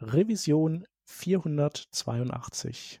Revision 482.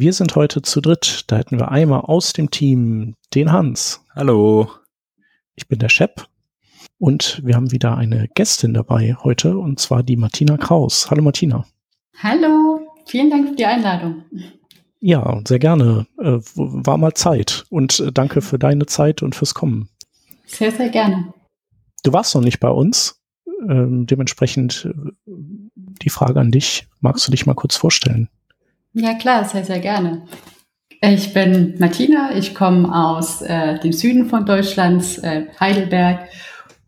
Wir sind heute zu dritt. Da hätten wir einmal aus dem Team den Hans. Hallo. Ich bin der Shep. Und wir haben wieder eine Gästin dabei heute, und zwar die Martina Kraus. Hallo Martina. Hallo, vielen Dank für die Einladung. Ja, sehr gerne. Äh, war mal Zeit. Und äh, danke für deine Zeit und fürs Kommen. Sehr, sehr gerne. Du warst noch nicht bei uns. Ähm, dementsprechend äh, die Frage an dich. Magst du dich mal kurz vorstellen? Ja, klar, sehr, sehr gerne. Ich bin Martina, ich komme aus äh, dem Süden von Deutschland, äh, Heidelberg,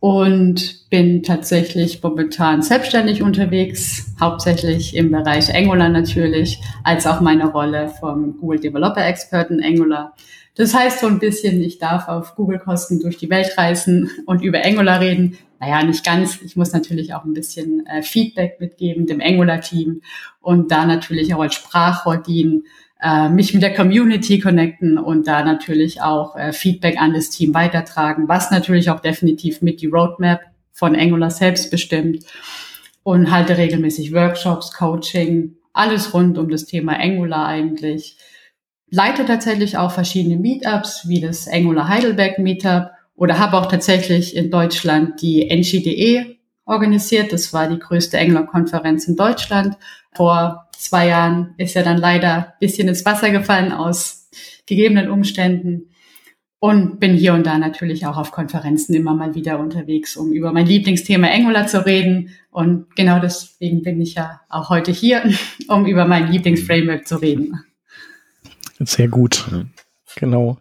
und bin tatsächlich momentan selbstständig unterwegs, hauptsächlich im Bereich Angular natürlich, als auch meine Rolle vom Google Developer Expert in Angular. Das heißt so ein bisschen, ich darf auf Google-Kosten durch die Welt reisen und über Angular reden. Naja, nicht ganz. Ich muss natürlich auch ein bisschen äh, Feedback mitgeben dem Angular-Team und da natürlich auch als Sprachrohr dienen, äh, mich mit der Community connecten und da natürlich auch äh, Feedback an das Team weitertragen, was natürlich auch definitiv mit die Roadmap von Angular selbst bestimmt und halte regelmäßig Workshops, Coaching, alles rund um das Thema Angular eigentlich. Leite tatsächlich auch verschiedene Meetups, wie das Angular Heidelberg Meetup oder habe auch tatsächlich in Deutschland die NGDE organisiert. Das war die größte Angular-Konferenz in Deutschland vor zwei Jahren ist er dann leider ein bisschen ins Wasser gefallen aus gegebenen Umständen und bin hier und da natürlich auch auf Konferenzen immer mal wieder unterwegs, um über mein Lieblingsthema Angular zu reden. Und genau deswegen bin ich ja auch heute hier, um über mein Lieblingsframework zu reden. Sehr gut. Genau.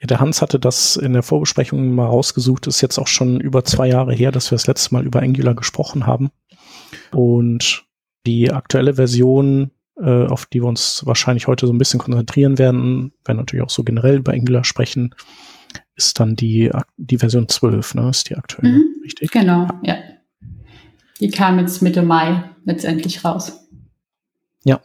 Ja, der Hans hatte das in der Vorbesprechung mal rausgesucht. Ist jetzt auch schon über zwei Jahre her, dass wir das letzte Mal über Angular gesprochen haben. Und die aktuelle Version, äh, auf die wir uns wahrscheinlich heute so ein bisschen konzentrieren werden, werden natürlich auch so generell über Angular sprechen, ist dann die, die Version 12, ne? Ist die aktuelle, mhm, richtig? Genau, ja. Die kam jetzt Mitte Mai letztendlich raus. Ja.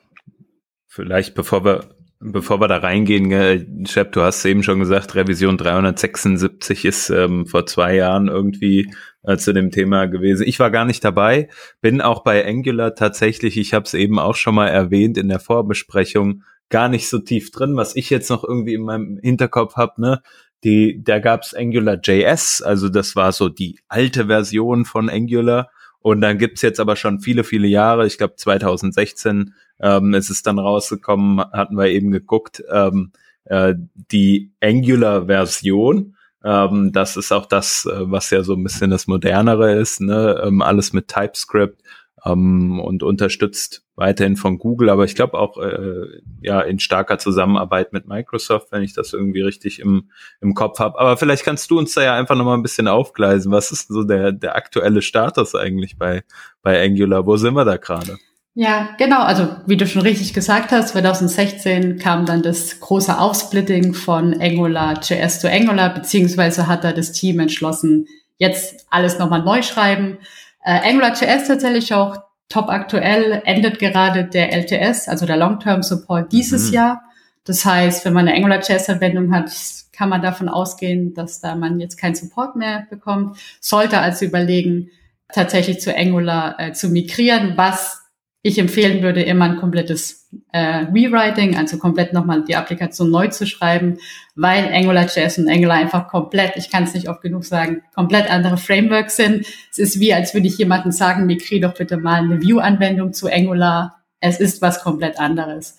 Vielleicht, bevor wir Bevor wir da reingehen, äh, Shep, du hast eben schon gesagt, Revision 376 ist ähm, vor zwei Jahren irgendwie äh, zu dem Thema gewesen. Ich war gar nicht dabei, bin auch bei Angular tatsächlich, ich habe es eben auch schon mal erwähnt in der Vorbesprechung, gar nicht so tief drin, was ich jetzt noch irgendwie in meinem Hinterkopf habe, ne? Die, da gab's Angular JS, also das war so die alte Version von Angular. Und dann gibt's jetzt aber schon viele, viele Jahre, ich glaube 2016 ähm, ist dann rausgekommen, hatten wir eben geguckt, ähm, äh, die Angular-Version. Ähm, das ist auch das, äh, was ja so ein bisschen das Modernere ist, ne? ähm, alles mit TypeScript ähm, und unterstützt weiterhin von Google, aber ich glaube auch äh, ja in starker Zusammenarbeit mit Microsoft, wenn ich das irgendwie richtig im, im Kopf habe. Aber vielleicht kannst du uns da ja einfach nochmal ein bisschen aufgleisen. Was ist so der, der aktuelle Status eigentlich bei, bei Angular? Wo sind wir da gerade? Ja, genau. Also wie du schon richtig gesagt hast, 2016 kam dann das große Aufsplitting von Angular JS zu Angular, beziehungsweise hat da das Team entschlossen, jetzt alles nochmal neu schreiben. Äh, Angular JS tatsächlich auch top aktuell, endet gerade der LTS, also der Long-Term Support dieses mhm. Jahr. Das heißt, wenn man eine Angular JS-Anwendung hat, kann man davon ausgehen, dass da man jetzt keinen Support mehr bekommt. Sollte also überlegen, tatsächlich zu Angular äh, zu migrieren, was ich empfehlen würde, immer ein komplettes äh, Rewriting, also komplett nochmal die Applikation neu zu schreiben, weil AngularJS und Angular einfach komplett, ich kann es nicht oft genug sagen, komplett andere Frameworks sind. Es ist wie, als würde ich jemandem sagen, migriere doch bitte mal eine View-Anwendung zu Angular. Es ist was komplett anderes.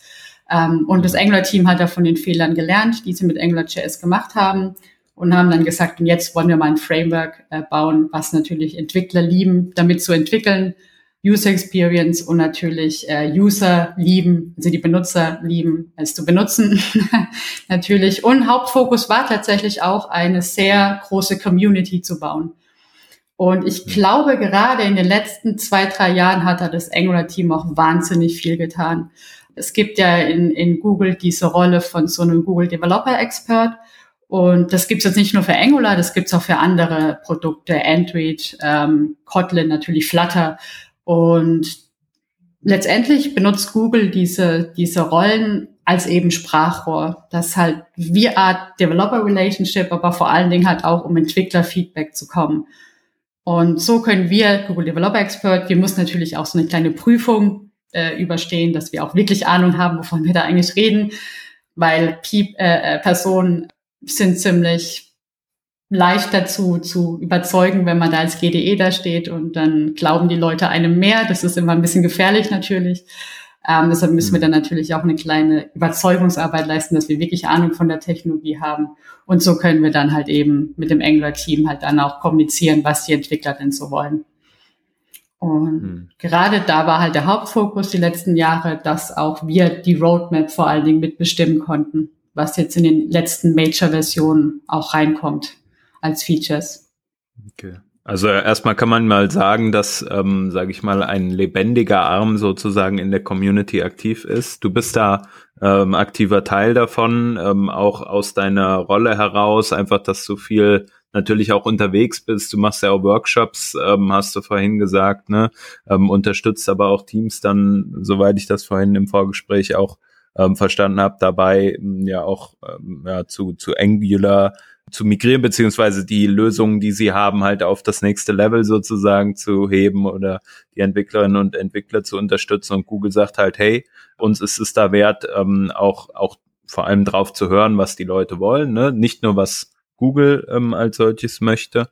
Ähm, und das Angular-Team hat da von den Fehlern gelernt, die sie mit AngularJS gemacht haben und haben dann gesagt, und jetzt wollen wir mal ein Framework äh, bauen, was natürlich Entwickler lieben, damit zu entwickeln, User Experience und natürlich äh, User lieben, also die Benutzer lieben, es zu benutzen natürlich. Und Hauptfokus war tatsächlich auch eine sehr große Community zu bauen. Und ich glaube, gerade in den letzten zwei, drei Jahren hat da das Angular-Team auch wahnsinnig viel getan. Es gibt ja in, in Google diese Rolle von so einem Google Developer Expert. Und das gibt's jetzt nicht nur für Angular, das gibt's auch für andere Produkte, Android, ähm, Kotlin, natürlich Flutter. Und letztendlich benutzt Google diese, diese Rollen als eben Sprachrohr. Das halt wie Art Developer Relationship, aber vor allen Dingen halt auch, um Entwicklerfeedback zu kommen. Und so können wir, Google Developer Expert, wir müssen natürlich auch so eine kleine Prüfung äh, überstehen, dass wir auch wirklich Ahnung haben, wovon wir da eigentlich reden, weil Piep, äh, äh, Personen sind ziemlich leicht dazu zu überzeugen, wenn man da als GDE da steht und dann glauben die Leute einem mehr. Das ist immer ein bisschen gefährlich natürlich. Ähm, deshalb müssen wir mhm. dann natürlich auch eine kleine Überzeugungsarbeit leisten, dass wir wirklich Ahnung von der Technologie haben. Und so können wir dann halt eben mit dem Angular-Team halt dann auch kommunizieren, was die Entwickler denn so wollen. Und hm. gerade da war halt der Hauptfokus die letzten Jahre, dass auch wir die Roadmap vor allen Dingen mitbestimmen konnten, was jetzt in den letzten Major-Versionen auch reinkommt als Features. Okay. Also erstmal kann man mal sagen, dass, ähm, sage ich mal, ein lebendiger Arm sozusagen in der Community aktiv ist. Du bist da ähm, aktiver Teil davon, ähm, auch aus deiner Rolle heraus, einfach, dass du viel natürlich auch unterwegs bist. Du machst ja auch Workshops, ähm, hast du vorhin gesagt, ne? Ähm, unterstützt aber auch Teams dann, soweit ich das vorhin im Vorgespräch auch ähm, verstanden habe, dabei ja auch ähm, ja, zu, zu Angular zu migrieren, beziehungsweise die Lösungen, die sie haben, halt auf das nächste Level sozusagen zu heben oder die Entwicklerinnen und Entwickler zu unterstützen. Und Google sagt halt, hey, uns ist es da wert, ähm, auch, auch vor allem drauf zu hören, was die Leute wollen, ne? Nicht nur was Google ähm, als solches möchte.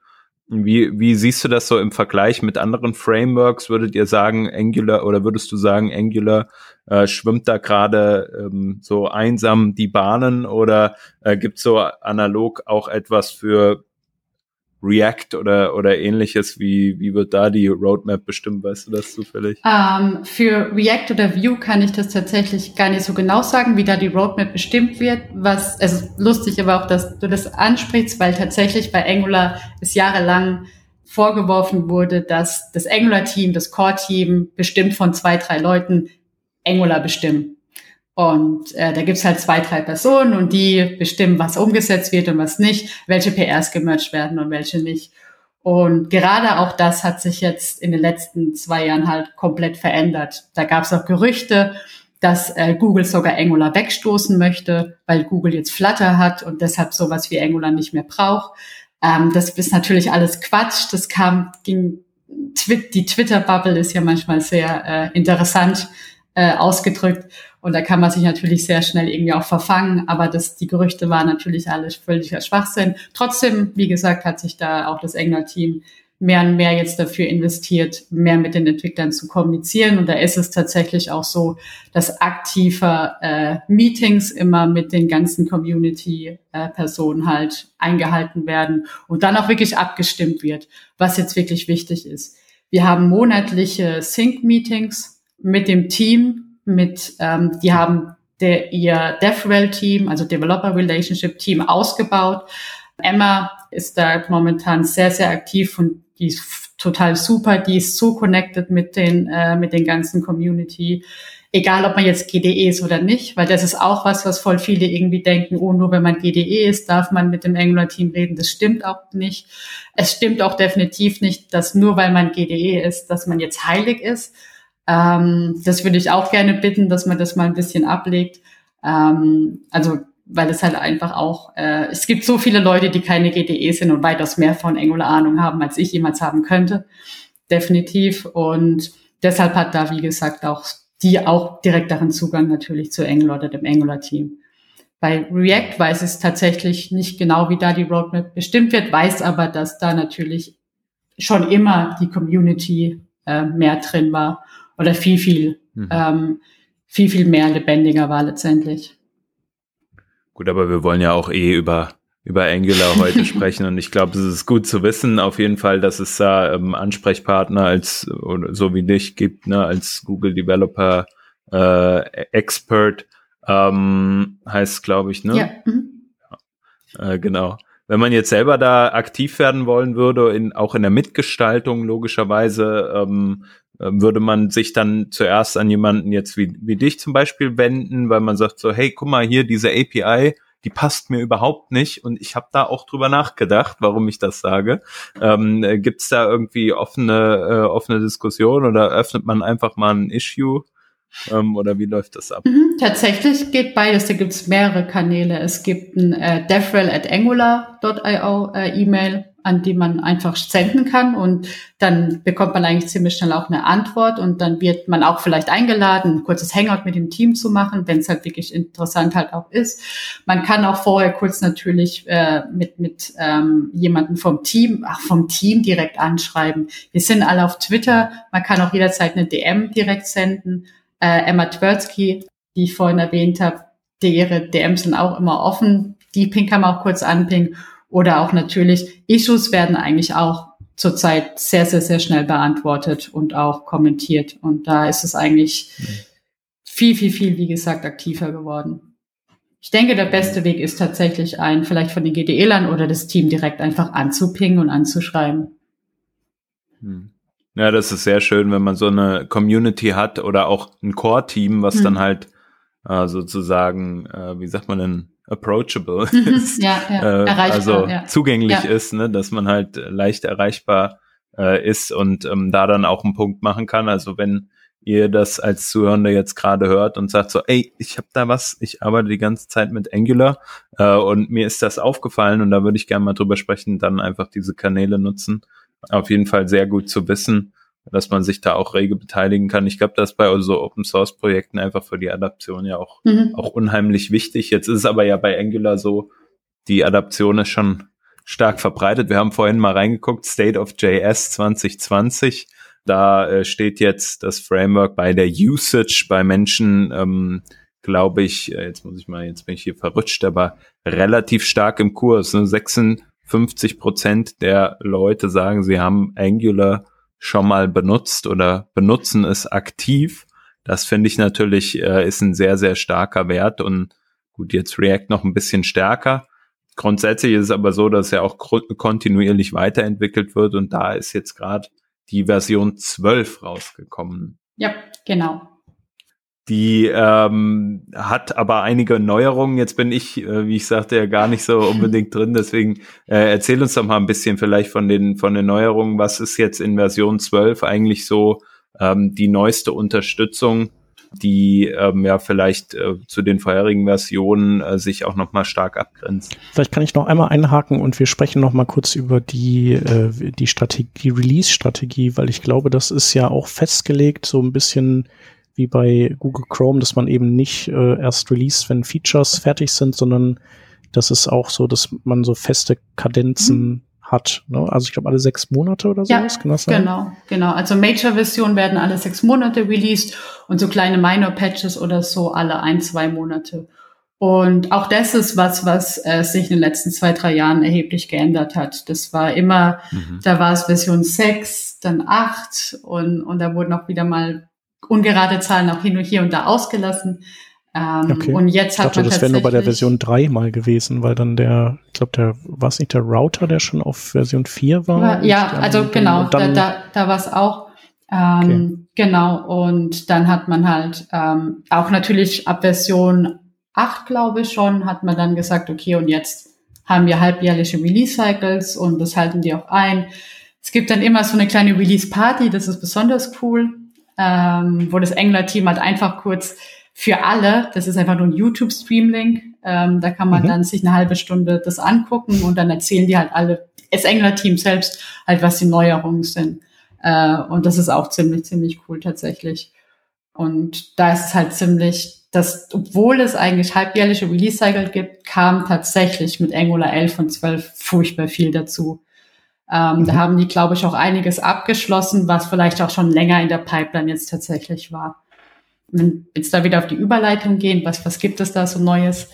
Wie, wie siehst du das so im Vergleich mit anderen Frameworks? Würdet ihr sagen, Angular oder würdest du sagen, Angular äh, schwimmt da gerade ähm, so einsam die Bahnen oder äh, gibt so analog auch etwas für React oder, oder ähnliches? Wie, wie wird da die Roadmap bestimmt? Weißt du das zufällig? Ähm, für React oder Vue kann ich das tatsächlich gar nicht so genau sagen, wie da die Roadmap bestimmt wird. Was, es ist lustig aber auch, dass du das ansprichst, weil tatsächlich bei Angular es jahrelang vorgeworfen wurde, dass das Angular-Team, das Core-Team bestimmt von zwei, drei Leuten Angular bestimmen. Und äh, da gibt's halt zwei, drei Personen und die bestimmen, was umgesetzt wird und was nicht, welche PRs gemerged werden und welche nicht. Und gerade auch das hat sich jetzt in den letzten zwei Jahren halt komplett verändert. Da gab's auch Gerüchte, dass äh, Google sogar Angular wegstoßen möchte, weil Google jetzt Flutter hat und deshalb sowas wie Angular nicht mehr braucht. Ähm, das ist natürlich alles Quatsch. Das kam, ging, die Twitter-Bubble ist ja manchmal sehr äh, interessant äh, ausgedrückt. Und da kann man sich natürlich sehr schnell irgendwie auch verfangen. Aber das, die Gerüchte waren natürlich alles völliger Schwachsinn. Trotzdem, wie gesagt, hat sich da auch das Engler-Team mehr und mehr jetzt dafür investiert, mehr mit den Entwicklern zu kommunizieren. Und da ist es tatsächlich auch so, dass aktiver äh, Meetings immer mit den ganzen Community-Personen äh, halt eingehalten werden und dann auch wirklich abgestimmt wird, was jetzt wirklich wichtig ist. Wir haben monatliche Sync-Meetings mit dem Team, mit, ähm, die haben der, ihr DevRel-Team, also Developer Relationship Team, ausgebaut. Emma ist da momentan sehr, sehr aktiv und die ist total super. Die ist so connected mit den, äh, mit den ganzen Community. Egal, ob man jetzt GDE ist oder nicht, weil das ist auch was, was voll viele irgendwie denken, oh, nur wenn man GDE ist, darf man mit dem Angular-Team reden. Das stimmt auch nicht. Es stimmt auch definitiv nicht, dass nur weil man GDE ist, dass man jetzt heilig ist ähm, das würde ich auch gerne bitten, dass man das mal ein bisschen ablegt. Ähm, also weil es halt einfach auch, äh, es gibt so viele Leute, die keine GDE sind und weitaus mehr von Angular Ahnung haben, als ich jemals haben könnte. Definitiv. Und deshalb hat da, wie gesagt, auch die auch direkteren Zugang natürlich zu Angular oder dem Angular-Team. Bei React weiß es tatsächlich nicht genau, wie da die Roadmap bestimmt wird, weiß aber, dass da natürlich schon immer die Community äh, mehr drin war oder viel, viel, mhm. ähm, viel, viel mehr lebendiger war letztendlich. Gut, aber wir wollen ja auch eh über über Angular heute sprechen und ich glaube, es ist gut zu wissen auf jeden Fall, dass es da ähm, Ansprechpartner als so wie dich gibt, ne, als Google Developer äh, Expert ähm, heißt, glaube ich, ne? Ja. Mhm. ja. Äh, genau. Wenn man jetzt selber da aktiv werden wollen würde, in, auch in der Mitgestaltung logischerweise, ähm, äh, würde man sich dann zuerst an jemanden jetzt wie, wie dich zum Beispiel wenden, weil man sagt so, hey, guck mal hier, diese API, die passt mir überhaupt nicht und ich habe da auch drüber nachgedacht, warum ich das sage. Ähm, äh, Gibt es da irgendwie offene, äh, offene Diskussion oder öffnet man einfach mal ein Issue? Ähm, oder wie läuft das ab? Mhm, tatsächlich geht beides. Da gibt es mehrere Kanäle. Es gibt ein äh, devrel at angular.io äh, E-Mail an die man einfach senden kann und dann bekommt man eigentlich ziemlich schnell auch eine Antwort und dann wird man auch vielleicht eingeladen, ein kurzes Hangout mit dem Team zu machen, wenn es halt wirklich interessant halt auch ist. Man kann auch vorher kurz natürlich äh, mit mit ähm, jemanden vom Team, ach vom Team direkt anschreiben. Wir sind alle auf Twitter, man kann auch jederzeit eine DM direkt senden. Äh, Emma Tversky, die ich vorhin erwähnt habe, die ihre DMs sind auch immer offen. Die Ping kann man auch kurz anpingen oder auch natürlich, Issues werden eigentlich auch zurzeit sehr, sehr, sehr schnell beantwortet und auch kommentiert. Und da ist es eigentlich viel, viel, viel, wie gesagt, aktiver geworden. Ich denke, der beste Weg ist tatsächlich ein, vielleicht von den GDE-Lern oder das Team direkt einfach anzupingen und anzuschreiben. Hm. Ja, das ist sehr schön, wenn man so eine Community hat oder auch ein Core-Team, was hm. dann halt äh, sozusagen, äh, wie sagt man denn, approachable ist, ja, ja. Äh, also ja. zugänglich ist, ne, dass man halt leicht erreichbar äh, ist und ähm, da dann auch einen Punkt machen kann. Also wenn ihr das als Zuhörende jetzt gerade hört und sagt so, ey, ich habe da was, ich arbeite die ganze Zeit mit Angular äh, und mir ist das aufgefallen und da würde ich gerne mal drüber sprechen, dann einfach diese Kanäle nutzen. Auf jeden Fall sehr gut zu wissen dass man sich da auch rege beteiligen kann. Ich glaube, das ist bei so Open Source Projekten einfach für die Adaption ja auch, mhm. auch unheimlich wichtig. Jetzt ist es aber ja bei Angular so, die Adaption ist schon stark verbreitet. Wir haben vorhin mal reingeguckt, State of JS 2020. Da äh, steht jetzt das Framework bei der Usage bei Menschen, ähm, glaube ich, äh, jetzt muss ich mal, jetzt bin ich hier verrutscht, aber relativ stark im Kurs. Ne? 56 Prozent der Leute sagen, sie haben Angular schon mal benutzt oder benutzen es aktiv. Das finde ich natürlich äh, ist ein sehr, sehr starker Wert und gut, jetzt React noch ein bisschen stärker. Grundsätzlich ist es aber so, dass er auch kontinuierlich weiterentwickelt wird und da ist jetzt gerade die Version 12 rausgekommen. Ja, genau. Die ähm, hat aber einige Neuerungen. Jetzt bin ich, äh, wie ich sagte, ja gar nicht so unbedingt drin. Deswegen äh, erzähl uns doch mal ein bisschen vielleicht von den von den Neuerungen. Was ist jetzt in Version 12 eigentlich so ähm, die neueste Unterstützung, die ähm, ja vielleicht äh, zu den vorherigen Versionen äh, sich auch noch mal stark abgrenzt? Vielleicht kann ich noch einmal einhaken und wir sprechen noch mal kurz über die äh, die Strategie, die Release-Strategie, weil ich glaube, das ist ja auch festgelegt, so ein bisschen wie bei Google Chrome, dass man eben nicht äh, erst release, wenn Features fertig sind, sondern das ist auch so, dass man so feste Kadenzen mhm. hat. Ne? Also ich glaube alle sechs Monate oder so. Ja, genau, genau. Also Major-Versionen werden alle sechs Monate released und so kleine Minor-Patches oder so alle ein, zwei Monate. Und auch das ist was, was äh, sich in den letzten zwei, drei Jahren erheblich geändert hat. Das war immer, mhm. da war es Version 6, dann 8 und, und da wurden auch wieder mal ungerade Zahlen auch hin und hier und da ausgelassen. Ähm, okay. Und jetzt hat ich dachte, man das wäre nur bei der Version 3 mal gewesen, weil dann der, ich glaube, der war es nicht der Router, der schon auf Version 4 war? Ja, also genau, da, da, da war es auch. Ähm, okay. Genau, und dann hat man halt ähm, auch natürlich ab Version 8, glaube ich schon, hat man dann gesagt, okay, und jetzt haben wir halbjährliche Release-Cycles und das halten die auch ein. Es gibt dann immer so eine kleine Release-Party, das ist besonders cool ähm, wo das Engler-Team halt einfach kurz für alle, das ist einfach nur ein YouTube-Stream-Link, ähm, da kann man mhm. dann sich eine halbe Stunde das angucken und dann erzählen die halt alle, das Engler-Team selbst, halt was die Neuerungen sind. Äh, und das ist auch ziemlich, ziemlich cool tatsächlich. Und da ist es halt ziemlich, dass, obwohl es eigentlich halbjährliche Release-Cycle gibt, kam tatsächlich mit Angular 11 und 12 furchtbar viel dazu. Ähm, mhm. Da haben die, glaube ich, auch einiges abgeschlossen, was vielleicht auch schon länger in der Pipeline jetzt tatsächlich war. wenn jetzt da wieder auf die Überleitung gehen, was, was gibt es da so Neues?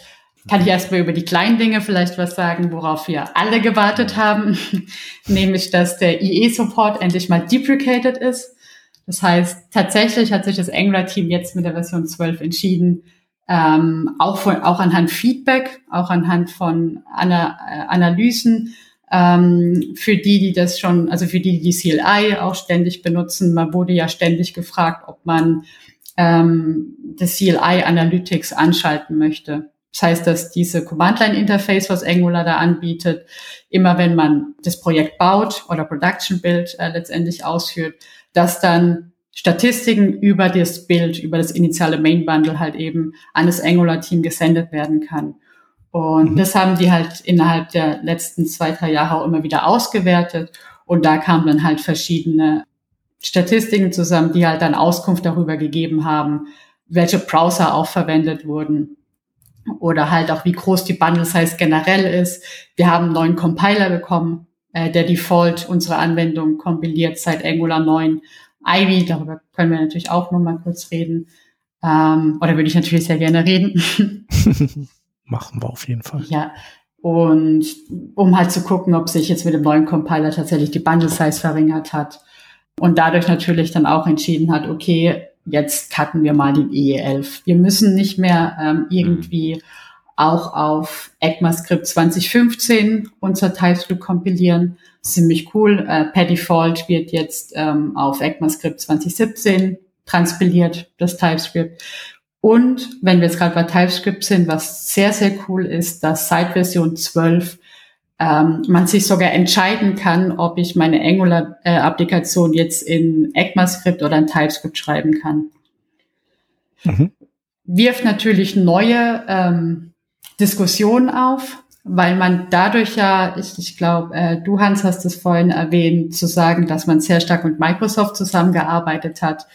Kann ich erstmal über die kleinen Dinge vielleicht was sagen, worauf wir alle gewartet haben, nämlich dass der IE-Support endlich mal deprecated ist. Das heißt, tatsächlich hat sich das Angular-Team jetzt mit der Version 12 entschieden, ähm, auch, von, auch anhand Feedback, auch anhand von Ana äh, Analysen, ähm, für die, die das schon, also für die, die CLI auch ständig benutzen. Man wurde ja ständig gefragt, ob man ähm, das CLI Analytics anschalten möchte. Das heißt, dass diese Command-Line-Interface, was Angular da anbietet, immer wenn man das Projekt baut oder Production Build äh, letztendlich ausführt, dass dann Statistiken über das Bild, über das initiale Main Bundle halt eben an das Angular-Team gesendet werden kann. Und mhm. das haben die halt innerhalb der letzten zwei, drei Jahre auch immer wieder ausgewertet. Und da kamen dann halt verschiedene Statistiken zusammen, die halt dann Auskunft darüber gegeben haben, welche Browser auch verwendet wurden oder halt auch wie groß die Bundle Size generell ist. Wir haben einen neuen Compiler bekommen, äh, der Default unsere Anwendung kompiliert seit Angular 9. Ivy, darüber können wir natürlich auch noch mal kurz reden. Ähm, oder würde ich natürlich sehr gerne reden. Machen wir auf jeden Fall. Ja. Und um halt zu gucken, ob sich jetzt mit dem neuen Compiler tatsächlich die Bundle Size verringert hat. Und dadurch natürlich dann auch entschieden hat, okay, jetzt cutten wir mal den EE11. Wir müssen nicht mehr ähm, irgendwie mhm. auch auf ECMAScript 2015 unser TypeScript kompilieren. Ziemlich cool. Äh, per Default wird jetzt ähm, auf ECMAScript 2017 transpiliert, das TypeScript. Und wenn wir jetzt gerade bei TypeScript sind, was sehr, sehr cool ist, dass seit Version 12 ähm, man sich sogar entscheiden kann, ob ich meine Angular-Applikation jetzt in ECMAScript oder in TypeScript schreiben kann. Mhm. Wirft natürlich neue ähm, Diskussionen auf, weil man dadurch ja, ich, ich glaube, äh, du Hans hast es vorhin erwähnt, zu sagen, dass man sehr stark mit Microsoft zusammengearbeitet hat.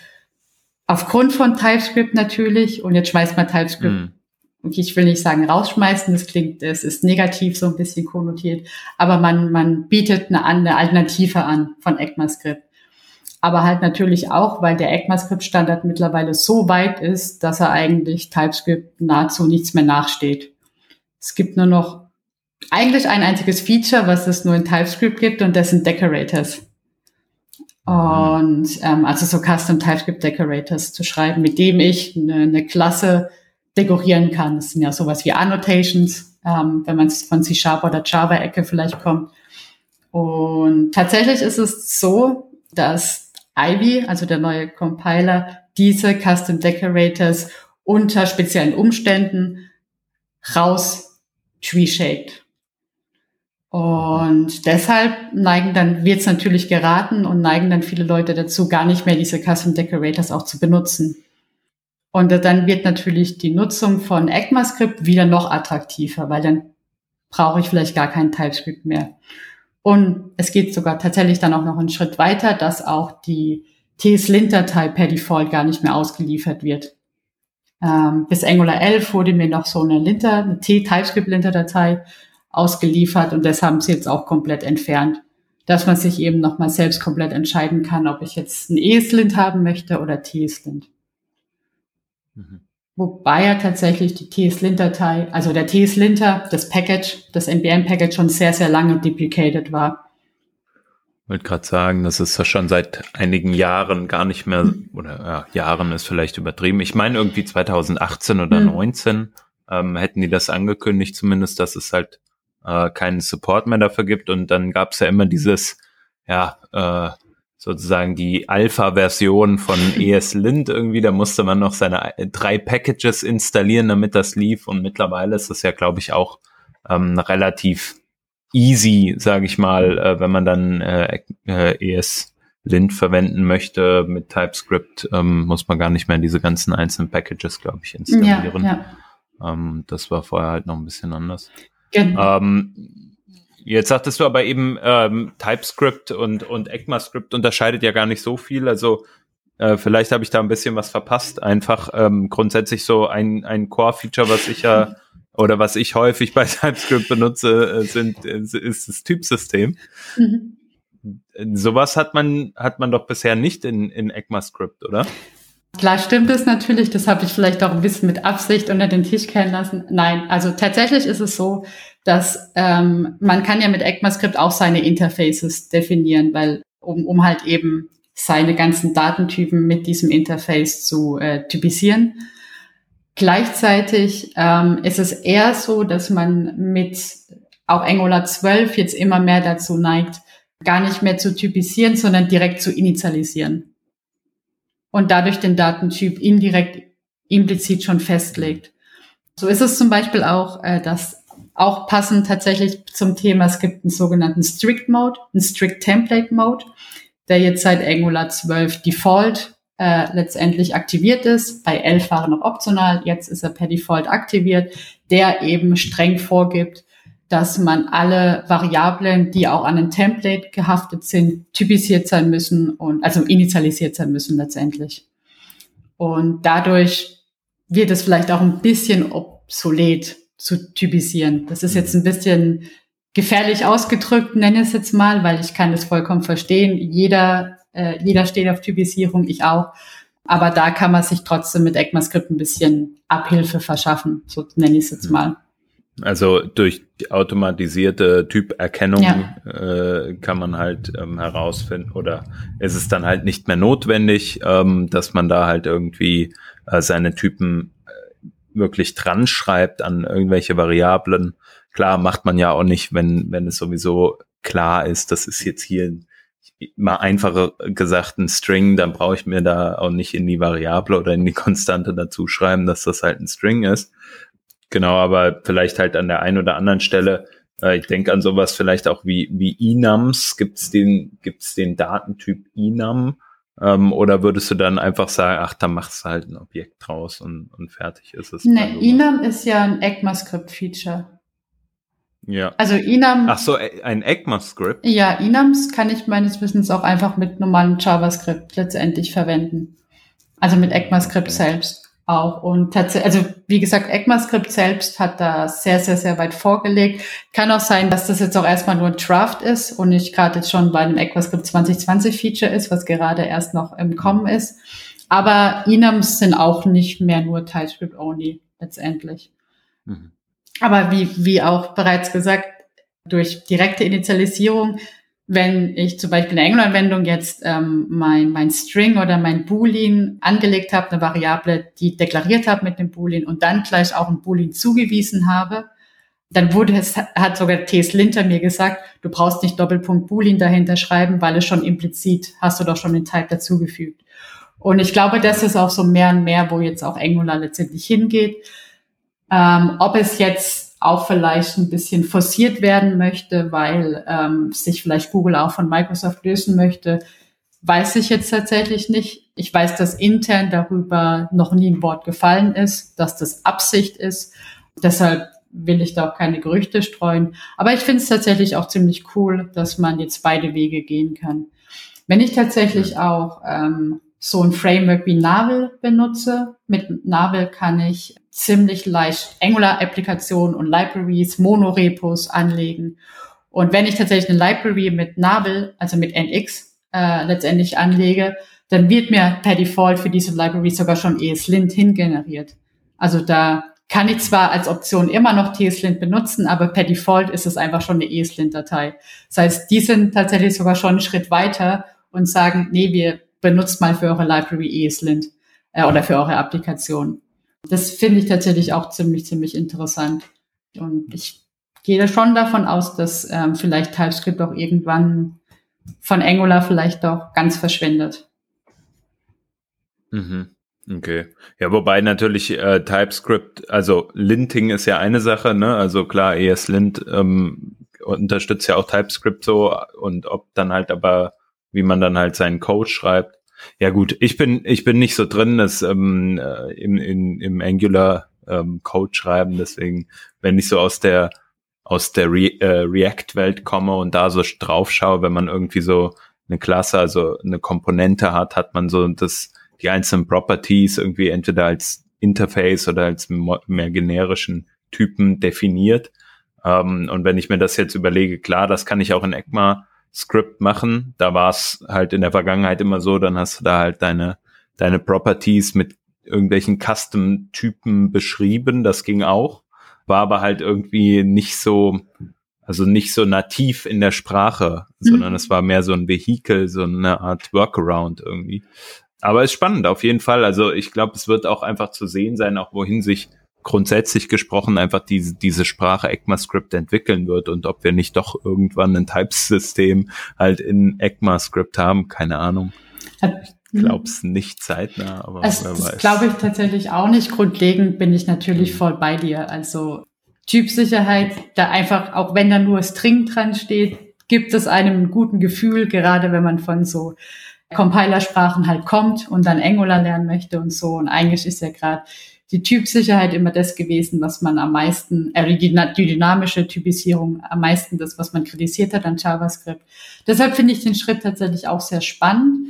Aufgrund von TypeScript natürlich. Und jetzt schmeißt man TypeScript mhm okay, ich will nicht sagen rausschmeißen, das klingt, es ist negativ so ein bisschen konnotiert, aber man, man bietet eine, eine Alternative an von ECMAScript. Aber halt natürlich auch, weil der ECMAScript-Standard mittlerweile so weit ist, dass er eigentlich TypeScript nahezu nichts mehr nachsteht. Es gibt nur noch eigentlich ein einziges Feature, was es nur in TypeScript gibt, und das sind Decorators. Und ähm, also so Custom TypeScript Decorators zu schreiben, mit dem ich eine, eine Klasse dekorieren kann. Das sind ja sowas wie Annotations, ähm, wenn man von C-Sharp oder Java-Ecke vielleicht kommt. Und tatsächlich ist es so, dass Ivy, also der neue Compiler, diese Custom Decorators unter speziellen Umständen raus tree-shaped. Und deshalb neigen dann, wird es natürlich geraten und neigen dann viele Leute dazu, gar nicht mehr diese Custom Decorators auch zu benutzen. Und dann wird natürlich die Nutzung von ECMAScript wieder noch attraktiver, weil dann brauche ich vielleicht gar kein TypeScript mehr. Und es geht sogar tatsächlich dann auch noch einen Schritt weiter, dass auch die TSLint-Datei per Default gar nicht mehr ausgeliefert wird. Ähm, bis Angular 11 wurde mir noch so eine Linter, eine T-TypeScript-Linter-Datei ausgeliefert und das haben sie jetzt auch komplett entfernt, dass man sich eben nochmal selbst komplett entscheiden kann, ob ich jetzt ein ESLint haben möchte oder TSLint. Mhm. Wobei ja tatsächlich die TS-Lint-Datei, also der TS-Linter, das Package, das NBM-Package schon sehr, sehr lange deprecated war. Ich wollte gerade sagen, das ist ja schon seit einigen Jahren gar nicht mehr, mhm. oder ja, Jahren ist vielleicht übertrieben. Ich meine irgendwie 2018 oder mhm. 19 ähm, hätten die das angekündigt, zumindest, dass es halt äh, keinen Support mehr dafür gibt. Und dann gab es ja immer dieses, ja, äh, sozusagen die Alpha-Version von ESLint irgendwie. Da musste man noch seine drei Packages installieren, damit das lief. Und mittlerweile ist das ja, glaube ich, auch ähm, relativ easy, sage ich mal, äh, wenn man dann äh, äh, ESLint verwenden möchte mit TypeScript, ähm, muss man gar nicht mehr diese ganzen einzelnen Packages, glaube ich, installieren. Ja, ja. Ähm, das war vorher halt noch ein bisschen anders. Genau. Ähm, Jetzt sagtest du aber eben, ähm, TypeScript und, und ECMAScript unterscheidet ja gar nicht so viel. Also äh, vielleicht habe ich da ein bisschen was verpasst. Einfach ähm, grundsätzlich so ein, ein Core-Feature, was ich ja oder was ich häufig bei TypeScript benutze, äh, sind, ist, ist das Typsystem. Mhm. Sowas hat man, hat man doch bisher nicht in, in ECMAScript, oder? Klar stimmt es natürlich, das habe ich vielleicht auch ein bisschen mit Absicht unter den Tisch kennen lassen. Nein, also tatsächlich ist es so, dass ähm, man kann ja mit ECMAScript auch seine Interfaces definieren, weil um, um halt eben seine ganzen Datentypen mit diesem Interface zu äh, typisieren. Gleichzeitig ähm, ist es eher so, dass man mit auch Angular 12 jetzt immer mehr dazu neigt, gar nicht mehr zu typisieren, sondern direkt zu initialisieren. Und dadurch den Datentyp indirekt implizit schon festlegt. So ist es zum Beispiel auch, äh, dass auch passend tatsächlich zum Thema, es gibt einen sogenannten Strict Mode, einen Strict Template Mode, der jetzt seit Angular 12 Default äh, letztendlich aktiviert ist. Bei 11 war er noch optional, jetzt ist er per Default aktiviert, der eben streng vorgibt, dass man alle Variablen, die auch an ein Template gehaftet sind, typisiert sein müssen und also initialisiert sein müssen letztendlich. Und dadurch wird es vielleicht auch ein bisschen obsolet zu typisieren. Das ist jetzt ein bisschen gefährlich ausgedrückt, nenne es jetzt mal, weil ich kann das vollkommen verstehen. Jeder, äh, jeder steht auf Typisierung, ich auch. Aber da kann man sich trotzdem mit ECMAScript ein bisschen Abhilfe verschaffen, so nenne ich es jetzt mal. Also durch die automatisierte Typerkennung ja. äh, kann man halt ähm, herausfinden oder ist es dann halt nicht mehr notwendig, ähm, dass man da halt irgendwie äh, seine Typen äh, wirklich dran schreibt an irgendwelche Variablen. Klar macht man ja auch nicht, wenn, wenn es sowieso klar ist, das ist jetzt hier mal einfacher gesagt ein String, dann brauche ich mir da auch nicht in die Variable oder in die Konstante dazu schreiben, dass das halt ein String ist. Genau, aber vielleicht halt an der einen oder anderen Stelle, äh, ich denke an sowas vielleicht auch wie, wie Enums, gibt's den, gibt's den Datentyp Enum? Ähm, oder würdest du dann einfach sagen, ach, da machst du halt ein Objekt draus und, und fertig ist es? Ne, Enum ist ja ein ECMAScript-Feature. Ja. Also Enum. Ach so, e, ein ECMAScript? Ja, Enums kann ich meines Wissens auch einfach mit normalem JavaScript letztendlich verwenden. Also mit ECMAScript okay. selbst auch. Und tatsächlich, also wie gesagt, ECMAScript selbst hat da sehr, sehr, sehr weit vorgelegt. Kann auch sein, dass das jetzt auch erstmal nur ein Draft ist und nicht gerade jetzt schon bei einem ECMAScript 2020 Feature ist, was gerade erst noch im Kommen ist. Aber Enums sind auch nicht mehr nur TypeScript only letztendlich. Mhm. Aber wie, wie auch bereits gesagt, durch direkte Initialisierung wenn ich zum Beispiel eine Angular-Anwendung jetzt ähm, mein, mein String oder mein Boolean angelegt habe, eine Variable, die deklariert habe mit dem Boolean und dann gleich auch ein Boolean zugewiesen habe, dann wurde es, hat sogar T.S. Linter mir gesagt, du brauchst nicht Doppelpunkt Boolean dahinter schreiben, weil es schon implizit, hast du doch schon den Type dazugefügt. Und ich glaube, das ist auch so mehr und mehr, wo jetzt auch Angular letztendlich hingeht. Ähm, ob es jetzt auch vielleicht ein bisschen forciert werden möchte, weil ähm, sich vielleicht Google auch von Microsoft lösen möchte, weiß ich jetzt tatsächlich nicht. Ich weiß, dass intern darüber noch nie ein Wort gefallen ist, dass das Absicht ist. Deshalb will ich da auch keine Gerüchte streuen. Aber ich finde es tatsächlich auch ziemlich cool, dass man jetzt beide Wege gehen kann. Wenn ich tatsächlich auch ähm, so ein Framework wie Navel benutze. Mit Navel kann ich ziemlich leicht Angular-Applikationen und Libraries, Monorepos anlegen. Und wenn ich tatsächlich eine Library mit Navel, also mit NX, äh, letztendlich anlege, dann wird mir per Default für diese Library sogar schon ESLint hingeneriert. Also da kann ich zwar als Option immer noch TSLint benutzen, aber per Default ist es einfach schon eine ESLint-Datei. Das heißt, die sind tatsächlich sogar schon einen Schritt weiter und sagen, nee, wir benutzt mal für eure Library ESLint äh, oder für eure Applikation. Das finde ich tatsächlich auch ziemlich, ziemlich interessant. Und ich gehe schon davon aus, dass ähm, vielleicht TypeScript auch irgendwann von Angular vielleicht doch ganz verschwindet. Mhm. Okay. Ja, wobei natürlich äh, TypeScript, also Linting ist ja eine Sache, ne? Also klar, ESLint ähm, unterstützt ja auch TypeScript so und ob dann halt aber wie man dann halt seinen Code schreibt. Ja gut, ich bin ich bin nicht so drin, dass ähm, äh, im, in, im Angular ähm, Code schreiben, deswegen wenn ich so aus der aus der Re äh, React-Welt komme und da so drauf schaue, wenn man irgendwie so eine Klasse, also eine Komponente hat, hat man so das die einzelnen Properties irgendwie entweder als Interface oder als mehr generischen Typen definiert. Ähm, und wenn ich mir das jetzt überlege, klar, das kann ich auch in ECMA Script machen. Da war es halt in der Vergangenheit immer so, dann hast du da halt deine, deine Properties mit irgendwelchen Custom-Typen beschrieben. Das ging auch. War aber halt irgendwie nicht so, also nicht so nativ in der Sprache, mhm. sondern es war mehr so ein Vehikel, so eine Art Workaround irgendwie. Aber ist spannend auf jeden Fall. Also ich glaube, es wird auch einfach zu sehen sein, auch wohin sich grundsätzlich gesprochen einfach diese, diese Sprache ECMAScript entwickeln wird und ob wir nicht doch irgendwann ein Types-System halt in ECMAScript haben, keine Ahnung. Ich glaub's nicht zeitnah, aber also, wer weiß. Das glaube ich tatsächlich auch nicht. Grundlegend bin ich natürlich mhm. voll bei dir. Also Typsicherheit, da einfach, auch wenn da nur String dran steht, gibt es einem einen guten Gefühl, gerade wenn man von so Compilersprachen halt kommt und dann Angular lernen möchte und so. Und eigentlich ist ja gerade die Typsicherheit immer das gewesen, was man am meisten, äh, die, die dynamische Typisierung am meisten das, was man kritisiert hat an JavaScript. Deshalb finde ich den Schritt tatsächlich auch sehr spannend.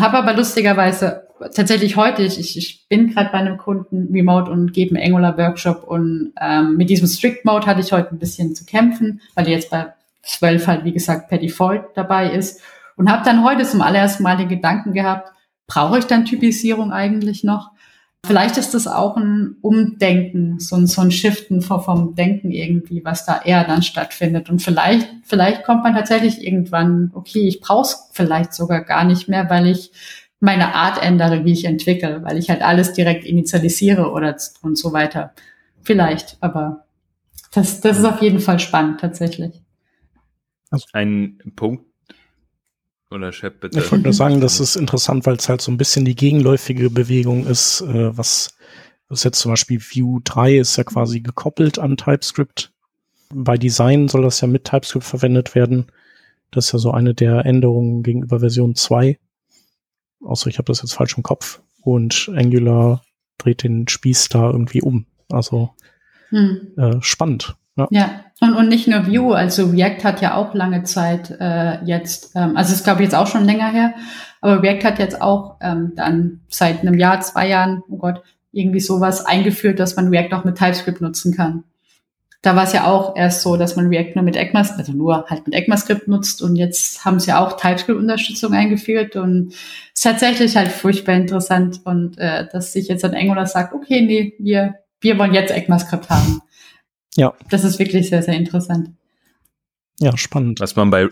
Habe aber lustigerweise tatsächlich heute, ich, ich bin gerade bei einem Kunden remote und gebe einen Angular Workshop und ähm, mit diesem Strict Mode hatte ich heute ein bisschen zu kämpfen, weil jetzt bei 12 halt, wie gesagt, per Default dabei ist und habe dann heute zum allerersten Mal den Gedanken gehabt, brauche ich dann Typisierung eigentlich noch? Vielleicht ist das auch ein Umdenken, so ein, so ein Shiften vom Denken irgendwie, was da eher dann stattfindet. Und vielleicht, vielleicht kommt man tatsächlich irgendwann, okay, ich brauche es vielleicht sogar gar nicht mehr, weil ich meine Art ändere, wie ich entwickle, weil ich halt alles direkt initialisiere oder und so weiter. Vielleicht, aber das, das ist auf jeden Fall spannend tatsächlich. Ein Punkt, oder Shep, bitte. Ich wollte nur sagen, das ist interessant, weil es halt so ein bisschen die gegenläufige Bewegung ist, äh, was, was jetzt zum Beispiel View 3 ist ja quasi gekoppelt an TypeScript. Bei Design soll das ja mit TypeScript verwendet werden. Das ist ja so eine der Änderungen gegenüber Version 2. Außer ich habe das jetzt falsch im Kopf. Und Angular dreht den Spieß da irgendwie um. Also hm. äh, spannend. Ja. ja. Und, und nicht nur Vue, also React hat ja auch lange Zeit äh, jetzt, ähm, also ist glaube ich jetzt auch schon länger her, aber React hat jetzt auch ähm, dann seit einem Jahr, zwei Jahren, oh Gott, irgendwie sowas eingeführt, dass man React auch mit TypeScript nutzen kann. Da war es ja auch erst so, dass man React nur mit ECMAScript, also nur halt mit ECMAScript nutzt und jetzt haben sie ja auch TypeScript-Unterstützung eingeführt und ist tatsächlich halt furchtbar interessant und äh, dass sich jetzt ein Angular sagt, okay, nee, wir, wir wollen jetzt ECMAScript haben. Ja. Das ist wirklich sehr, sehr interessant. Ja, spannend. Was man bei,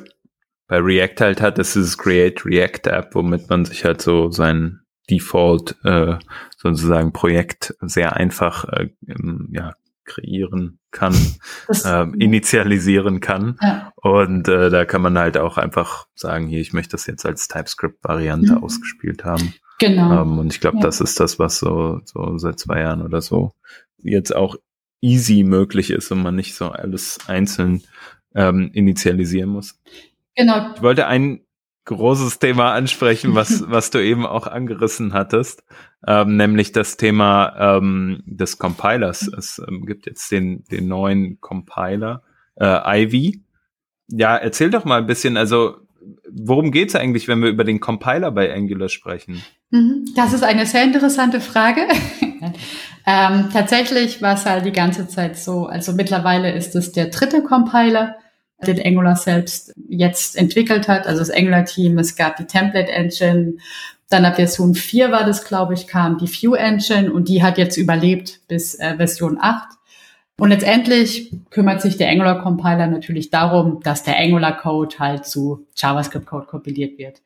bei React halt hat, ist dieses Create React App, womit man sich halt so sein Default äh, sozusagen Projekt sehr einfach äh, ja, kreieren kann, äh, initialisieren kann. Ja. Und äh, da kann man halt auch einfach sagen, hier, ich möchte das jetzt als TypeScript-Variante mhm. ausgespielt haben. Genau. Ähm, und ich glaube, ja. das ist das, was so, so seit zwei Jahren oder so jetzt auch easy möglich ist und man nicht so alles einzeln ähm, initialisieren muss. Genau. Ich wollte ein großes Thema ansprechen, was, was du eben auch angerissen hattest, ähm, nämlich das Thema ähm, des Compilers. Es ähm, gibt jetzt den, den neuen Compiler, äh, Ivy. Ja, erzähl doch mal ein bisschen, also worum geht's eigentlich, wenn wir über den Compiler bei Angular sprechen? Mhm. Das ist eine sehr interessante Frage. ähm, tatsächlich war es halt die ganze Zeit so, also mittlerweile ist es der dritte Compiler, den Angular selbst jetzt entwickelt hat, also das Angular-Team, es gab die Template-Engine, dann ab Version 4 war das, glaube ich, kam die View-Engine und die hat jetzt überlebt bis äh, Version 8. Und letztendlich kümmert sich der Angular-Compiler natürlich darum, dass der Angular-Code halt zu JavaScript-Code kompiliert wird.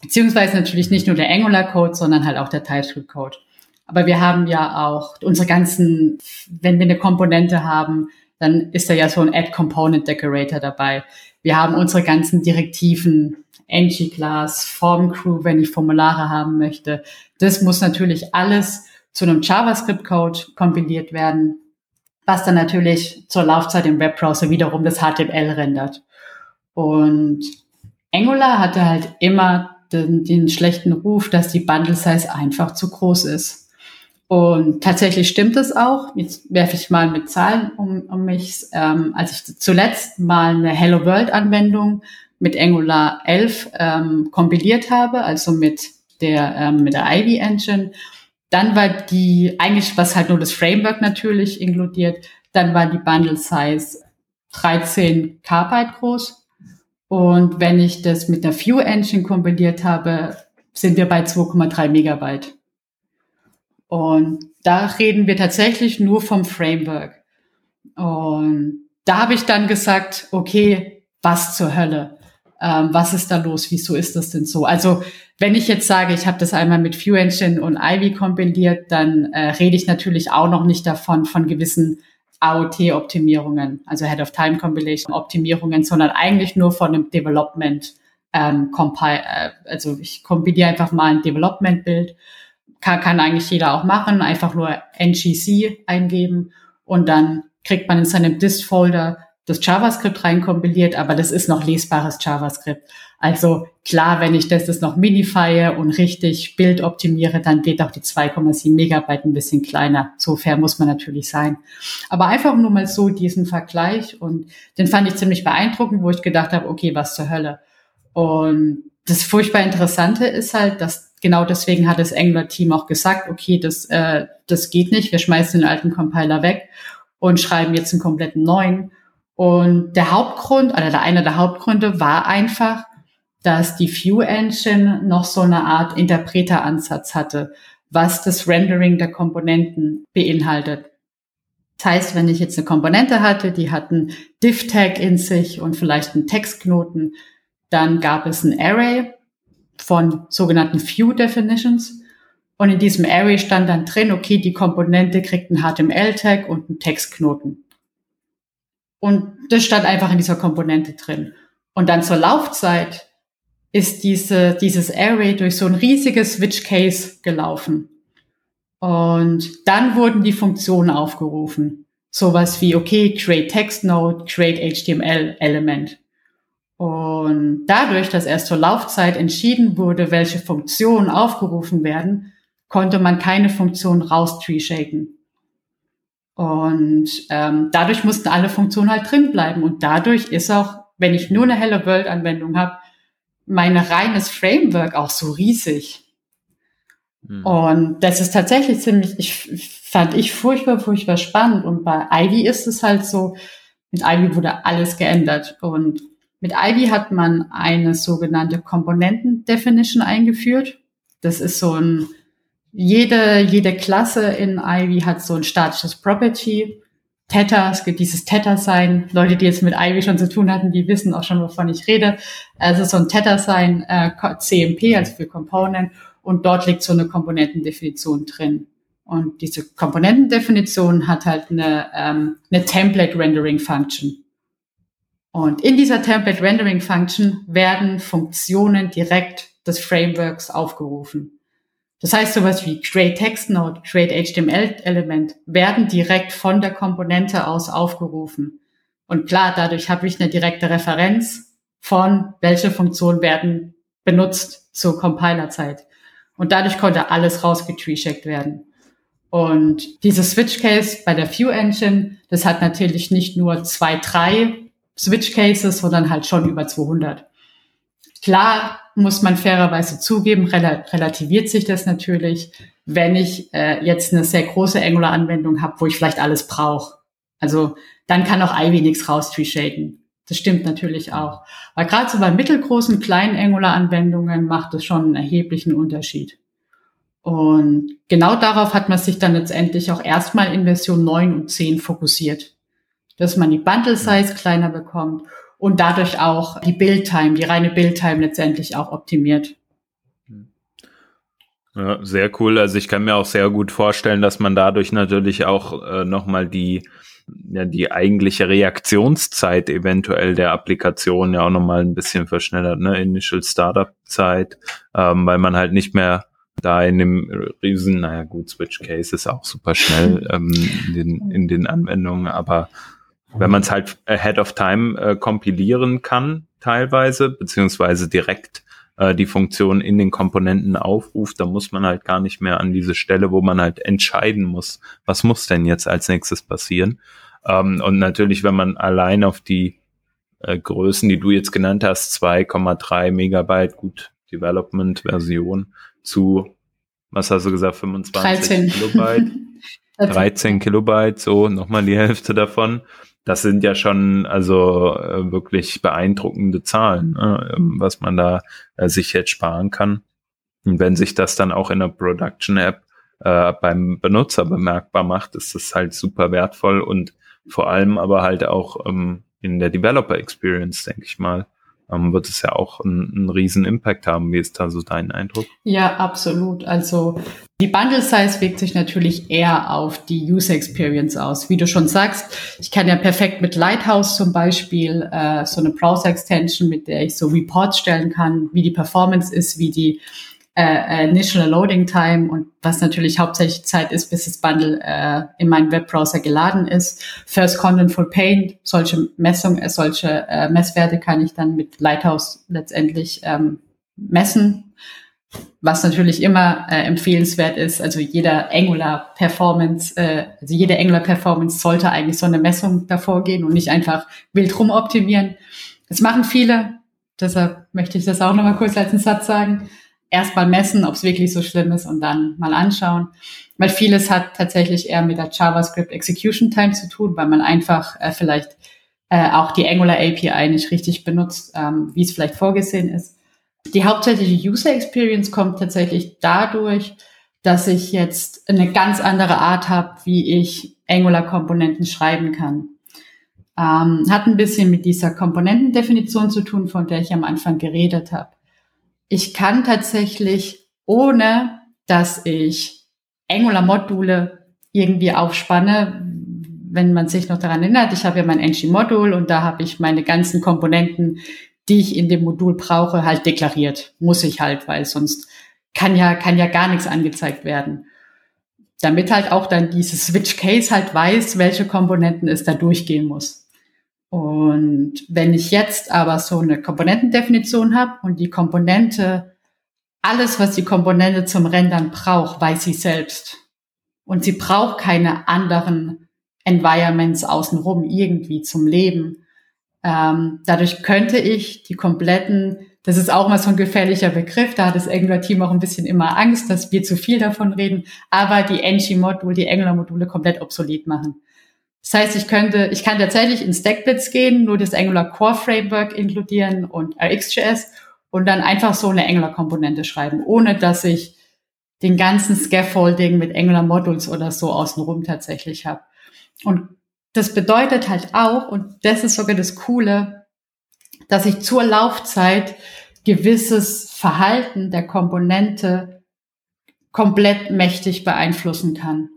Beziehungsweise natürlich nicht nur der Angular-Code, sondern halt auch der TypeScript-Code. Aber wir haben ja auch unsere ganzen, wenn wir eine Komponente haben, dann ist da ja so ein Add Component Decorator dabei. Wir haben unsere ganzen Direktiven, ng-Class, Form Crew, wenn ich Formulare haben möchte. Das muss natürlich alles zu einem JavaScript-Code kompiliert werden, was dann natürlich zur Laufzeit im Webbrowser wiederum das HTML rendert. Und Angular hatte halt immer den, den schlechten Ruf, dass die Bundle Size einfach zu groß ist. Und tatsächlich stimmt es auch. Jetzt werfe ich mal mit Zahlen um, um mich. Ähm, als ich zuletzt mal eine Hello World Anwendung mit Angular 11 ähm, kompiliert habe, also mit der, ähm, mit der Ivy Engine, dann war die, eigentlich was halt nur das Framework natürlich inkludiert, dann war die Bundle Size 13 K Byte groß und wenn ich das mit der View Engine kombiniert habe, sind wir bei 2,3 Megabyte. Und da reden wir tatsächlich nur vom Framework. Und da habe ich dann gesagt, okay, was zur Hölle? Ähm, was ist da los? Wieso ist das denn so? Also wenn ich jetzt sage, ich habe das einmal mit View Engine und Ivy kompiliert, dann äh, rede ich natürlich auch noch nicht davon von gewissen AOT-Optimierungen, also Head of Time Compilation Optimierungen, sondern eigentlich nur von einem Development ähm. Äh, also ich kompiliere einfach mal ein Development-Bild. Kann, kann eigentlich jeder auch machen, einfach nur NGC eingeben und dann kriegt man in seinem Dist-Folder das JavaScript reinkompiliert, aber das ist noch lesbares JavaScript. Also klar, wenn ich das, das noch minifie und richtig Bild optimiere, dann wird auch die 2,7 Megabyte ein bisschen kleiner. So fair muss man natürlich sein. Aber einfach nur mal so diesen Vergleich und den fand ich ziemlich beeindruckend, wo ich gedacht habe, okay, was zur Hölle. Und das furchtbar Interessante ist halt, dass genau deswegen hat das Angular-Team auch gesagt, okay, das, äh, das geht nicht, wir schmeißen den alten Compiler weg und schreiben jetzt einen kompletten neuen. Und der Hauptgrund, oder der einer der Hauptgründe war einfach, dass die View Engine noch so eine Art Interpreteransatz hatte, was das Rendering der Komponenten beinhaltet. Das heißt, wenn ich jetzt eine Komponente hatte, die hat einen Div-Tag in sich und vielleicht einen Textknoten, dann gab es ein Array von sogenannten View Definitions. Und in diesem Array stand dann drin, okay, die Komponente kriegt einen HTML-Tag und einen Textknoten. Und das stand einfach in dieser Komponente drin. Und dann zur Laufzeit ist diese, dieses Array durch so ein riesiges Switch Case gelaufen. Und dann wurden die Funktionen aufgerufen. Sowas wie, okay, create text node, create HTML element. Und dadurch, dass erst zur Laufzeit entschieden wurde, welche Funktionen aufgerufen werden, konnte man keine Funktion raus tree shaken. Und ähm, dadurch mussten alle Funktionen halt drin bleiben. Und dadurch ist auch, wenn ich nur eine Hello World Anwendung habe, mein reines Framework auch so riesig. Mhm. Und das ist tatsächlich ziemlich, ich fand ich furchtbar, furchtbar spannend. Und bei Ivy ist es halt so, mit Ivy wurde alles geändert. Und mit Ivy hat man eine sogenannte Komponenten-Definition eingeführt. Das ist so ein jede, jede Klasse in Ivy hat so ein statisches Property. Theta, es gibt dieses Theta-Sign. Leute, die jetzt mit Ivy schon zu tun hatten, die wissen auch schon, wovon ich rede. Also so ein Theta-Sign, äh, CMP, also für Component. Und dort liegt so eine Komponentendefinition drin. Und diese Komponentendefinition hat halt eine, ähm, eine Template-Rendering-Function. Und in dieser Template-Rendering-Function werden Funktionen direkt des Frameworks aufgerufen. Das heißt, sowas wie Create Text Node, Create HTML Element werden direkt von der Komponente aus aufgerufen. Und klar, dadurch habe ich eine direkte Referenz von, welche Funktionen werden benutzt zur Compilerzeit. Und dadurch konnte alles rausgetree-checkt werden. Und dieses Switch Case bei der View Engine, das hat natürlich nicht nur zwei, drei Switch Cases, sondern halt schon über 200. Klar muss man fairerweise zugeben, rel relativiert sich das natürlich, wenn ich äh, jetzt eine sehr große Angular-Anwendung habe, wo ich vielleicht alles brauche. Also dann kann auch Ivy nichts raus shaken. Das stimmt natürlich auch. Aber gerade so bei mittelgroßen, kleinen Angular-Anwendungen macht es schon einen erheblichen Unterschied. Und genau darauf hat man sich dann letztendlich auch erstmal in Version 9 und 10 fokussiert. Dass man die Bundle Size kleiner bekommt und dadurch auch die Build-Time, die reine Build-Time letztendlich auch optimiert. Ja, sehr cool. Also ich kann mir auch sehr gut vorstellen, dass man dadurch natürlich auch äh, nochmal die, ja, die eigentliche Reaktionszeit eventuell der Applikation ja auch nochmal ein bisschen verschnellert, ne? Initial Startup-Zeit, ähm, weil man halt nicht mehr da in dem riesen, naja gut, Switch Case ist auch super schnell ähm, in, den, in den Anwendungen, aber wenn man es halt ahead of time äh, kompilieren kann, teilweise, beziehungsweise direkt äh, die Funktion in den Komponenten aufruft, dann muss man halt gar nicht mehr an diese Stelle, wo man halt entscheiden muss, was muss denn jetzt als nächstes passieren. Ähm, und natürlich, wenn man allein auf die äh, Größen, die du jetzt genannt hast, 2,3 Megabyte, gut, Development-Version zu, was hast du gesagt, 25 13. Kilobyte? 13 Kilobyte, so nochmal die Hälfte davon das sind ja schon also äh, wirklich beeindruckende Zahlen, äh, was man da äh, sich jetzt sparen kann. Und wenn sich das dann auch in der Production App äh, beim Benutzer bemerkbar macht, ist das halt super wertvoll und vor allem aber halt auch ähm, in der Developer Experience, denke ich mal, wird es ja auch einen, einen riesen Impact haben. Wie ist da so dein Eindruck? Ja, absolut. Also die Bundle Size wirkt sich natürlich eher auf die User Experience aus. Wie du schon sagst, ich kann ja perfekt mit Lighthouse zum Beispiel äh, so eine Browser Extension, mit der ich so Reports stellen kann, wie die Performance ist, wie die äh, Initial Loading Time und was natürlich hauptsächlich Zeit ist, bis das Bundle äh, in meinem Webbrowser geladen ist. First Content for Paint, solche Messungen, äh, solche äh, Messwerte kann ich dann mit Lighthouse letztendlich ähm, messen. Was natürlich immer äh, empfehlenswert ist, also jeder Angular Performance, äh, also jede Angular Performance sollte eigentlich so eine Messung davor gehen und nicht einfach wild rumoptimieren. Das machen viele, deshalb möchte ich das auch nochmal kurz als einen Satz sagen erstmal messen, ob es wirklich so schlimm ist und dann mal anschauen. Weil vieles hat tatsächlich eher mit der JavaScript Execution Time zu tun, weil man einfach äh, vielleicht äh, auch die Angular API nicht richtig benutzt, ähm, wie es vielleicht vorgesehen ist. Die hauptsächliche User Experience kommt tatsächlich dadurch, dass ich jetzt eine ganz andere Art habe, wie ich Angular-Komponenten schreiben kann. Ähm, hat ein bisschen mit dieser Komponentendefinition zu tun, von der ich am Anfang geredet habe ich kann tatsächlich, ohne dass ich Angular-Module irgendwie aufspanne, wenn man sich noch daran erinnert, ich habe ja mein ng-Modul und da habe ich meine ganzen Komponenten, die ich in dem Modul brauche, halt deklariert. Muss ich halt, weil sonst kann ja, kann ja gar nichts angezeigt werden. Damit halt auch dann dieses Switch Case halt weiß, welche Komponenten es da durchgehen muss. Und wenn ich jetzt aber so eine Komponentendefinition habe und die Komponente, alles, was die Komponente zum Rendern braucht, weiß sie selbst. Und sie braucht keine anderen Environments außenrum irgendwie zum Leben. Ähm, dadurch könnte ich die kompletten, das ist auch mal so ein gefährlicher Begriff, da hat das Angular-Team auch ein bisschen immer Angst, dass wir zu viel davon reden, aber die ng-Module, die Angular-Module komplett obsolet machen. Das heißt, ich könnte, ich kann tatsächlich in Stackblitz gehen, nur das Angular Core Framework inkludieren und RxJS und dann einfach so eine Angular Komponente schreiben, ohne dass ich den ganzen Scaffolding mit Angular Modules oder so außenrum tatsächlich habe. Und das bedeutet halt auch, und das ist sogar das Coole, dass ich zur Laufzeit gewisses Verhalten der Komponente komplett mächtig beeinflussen kann.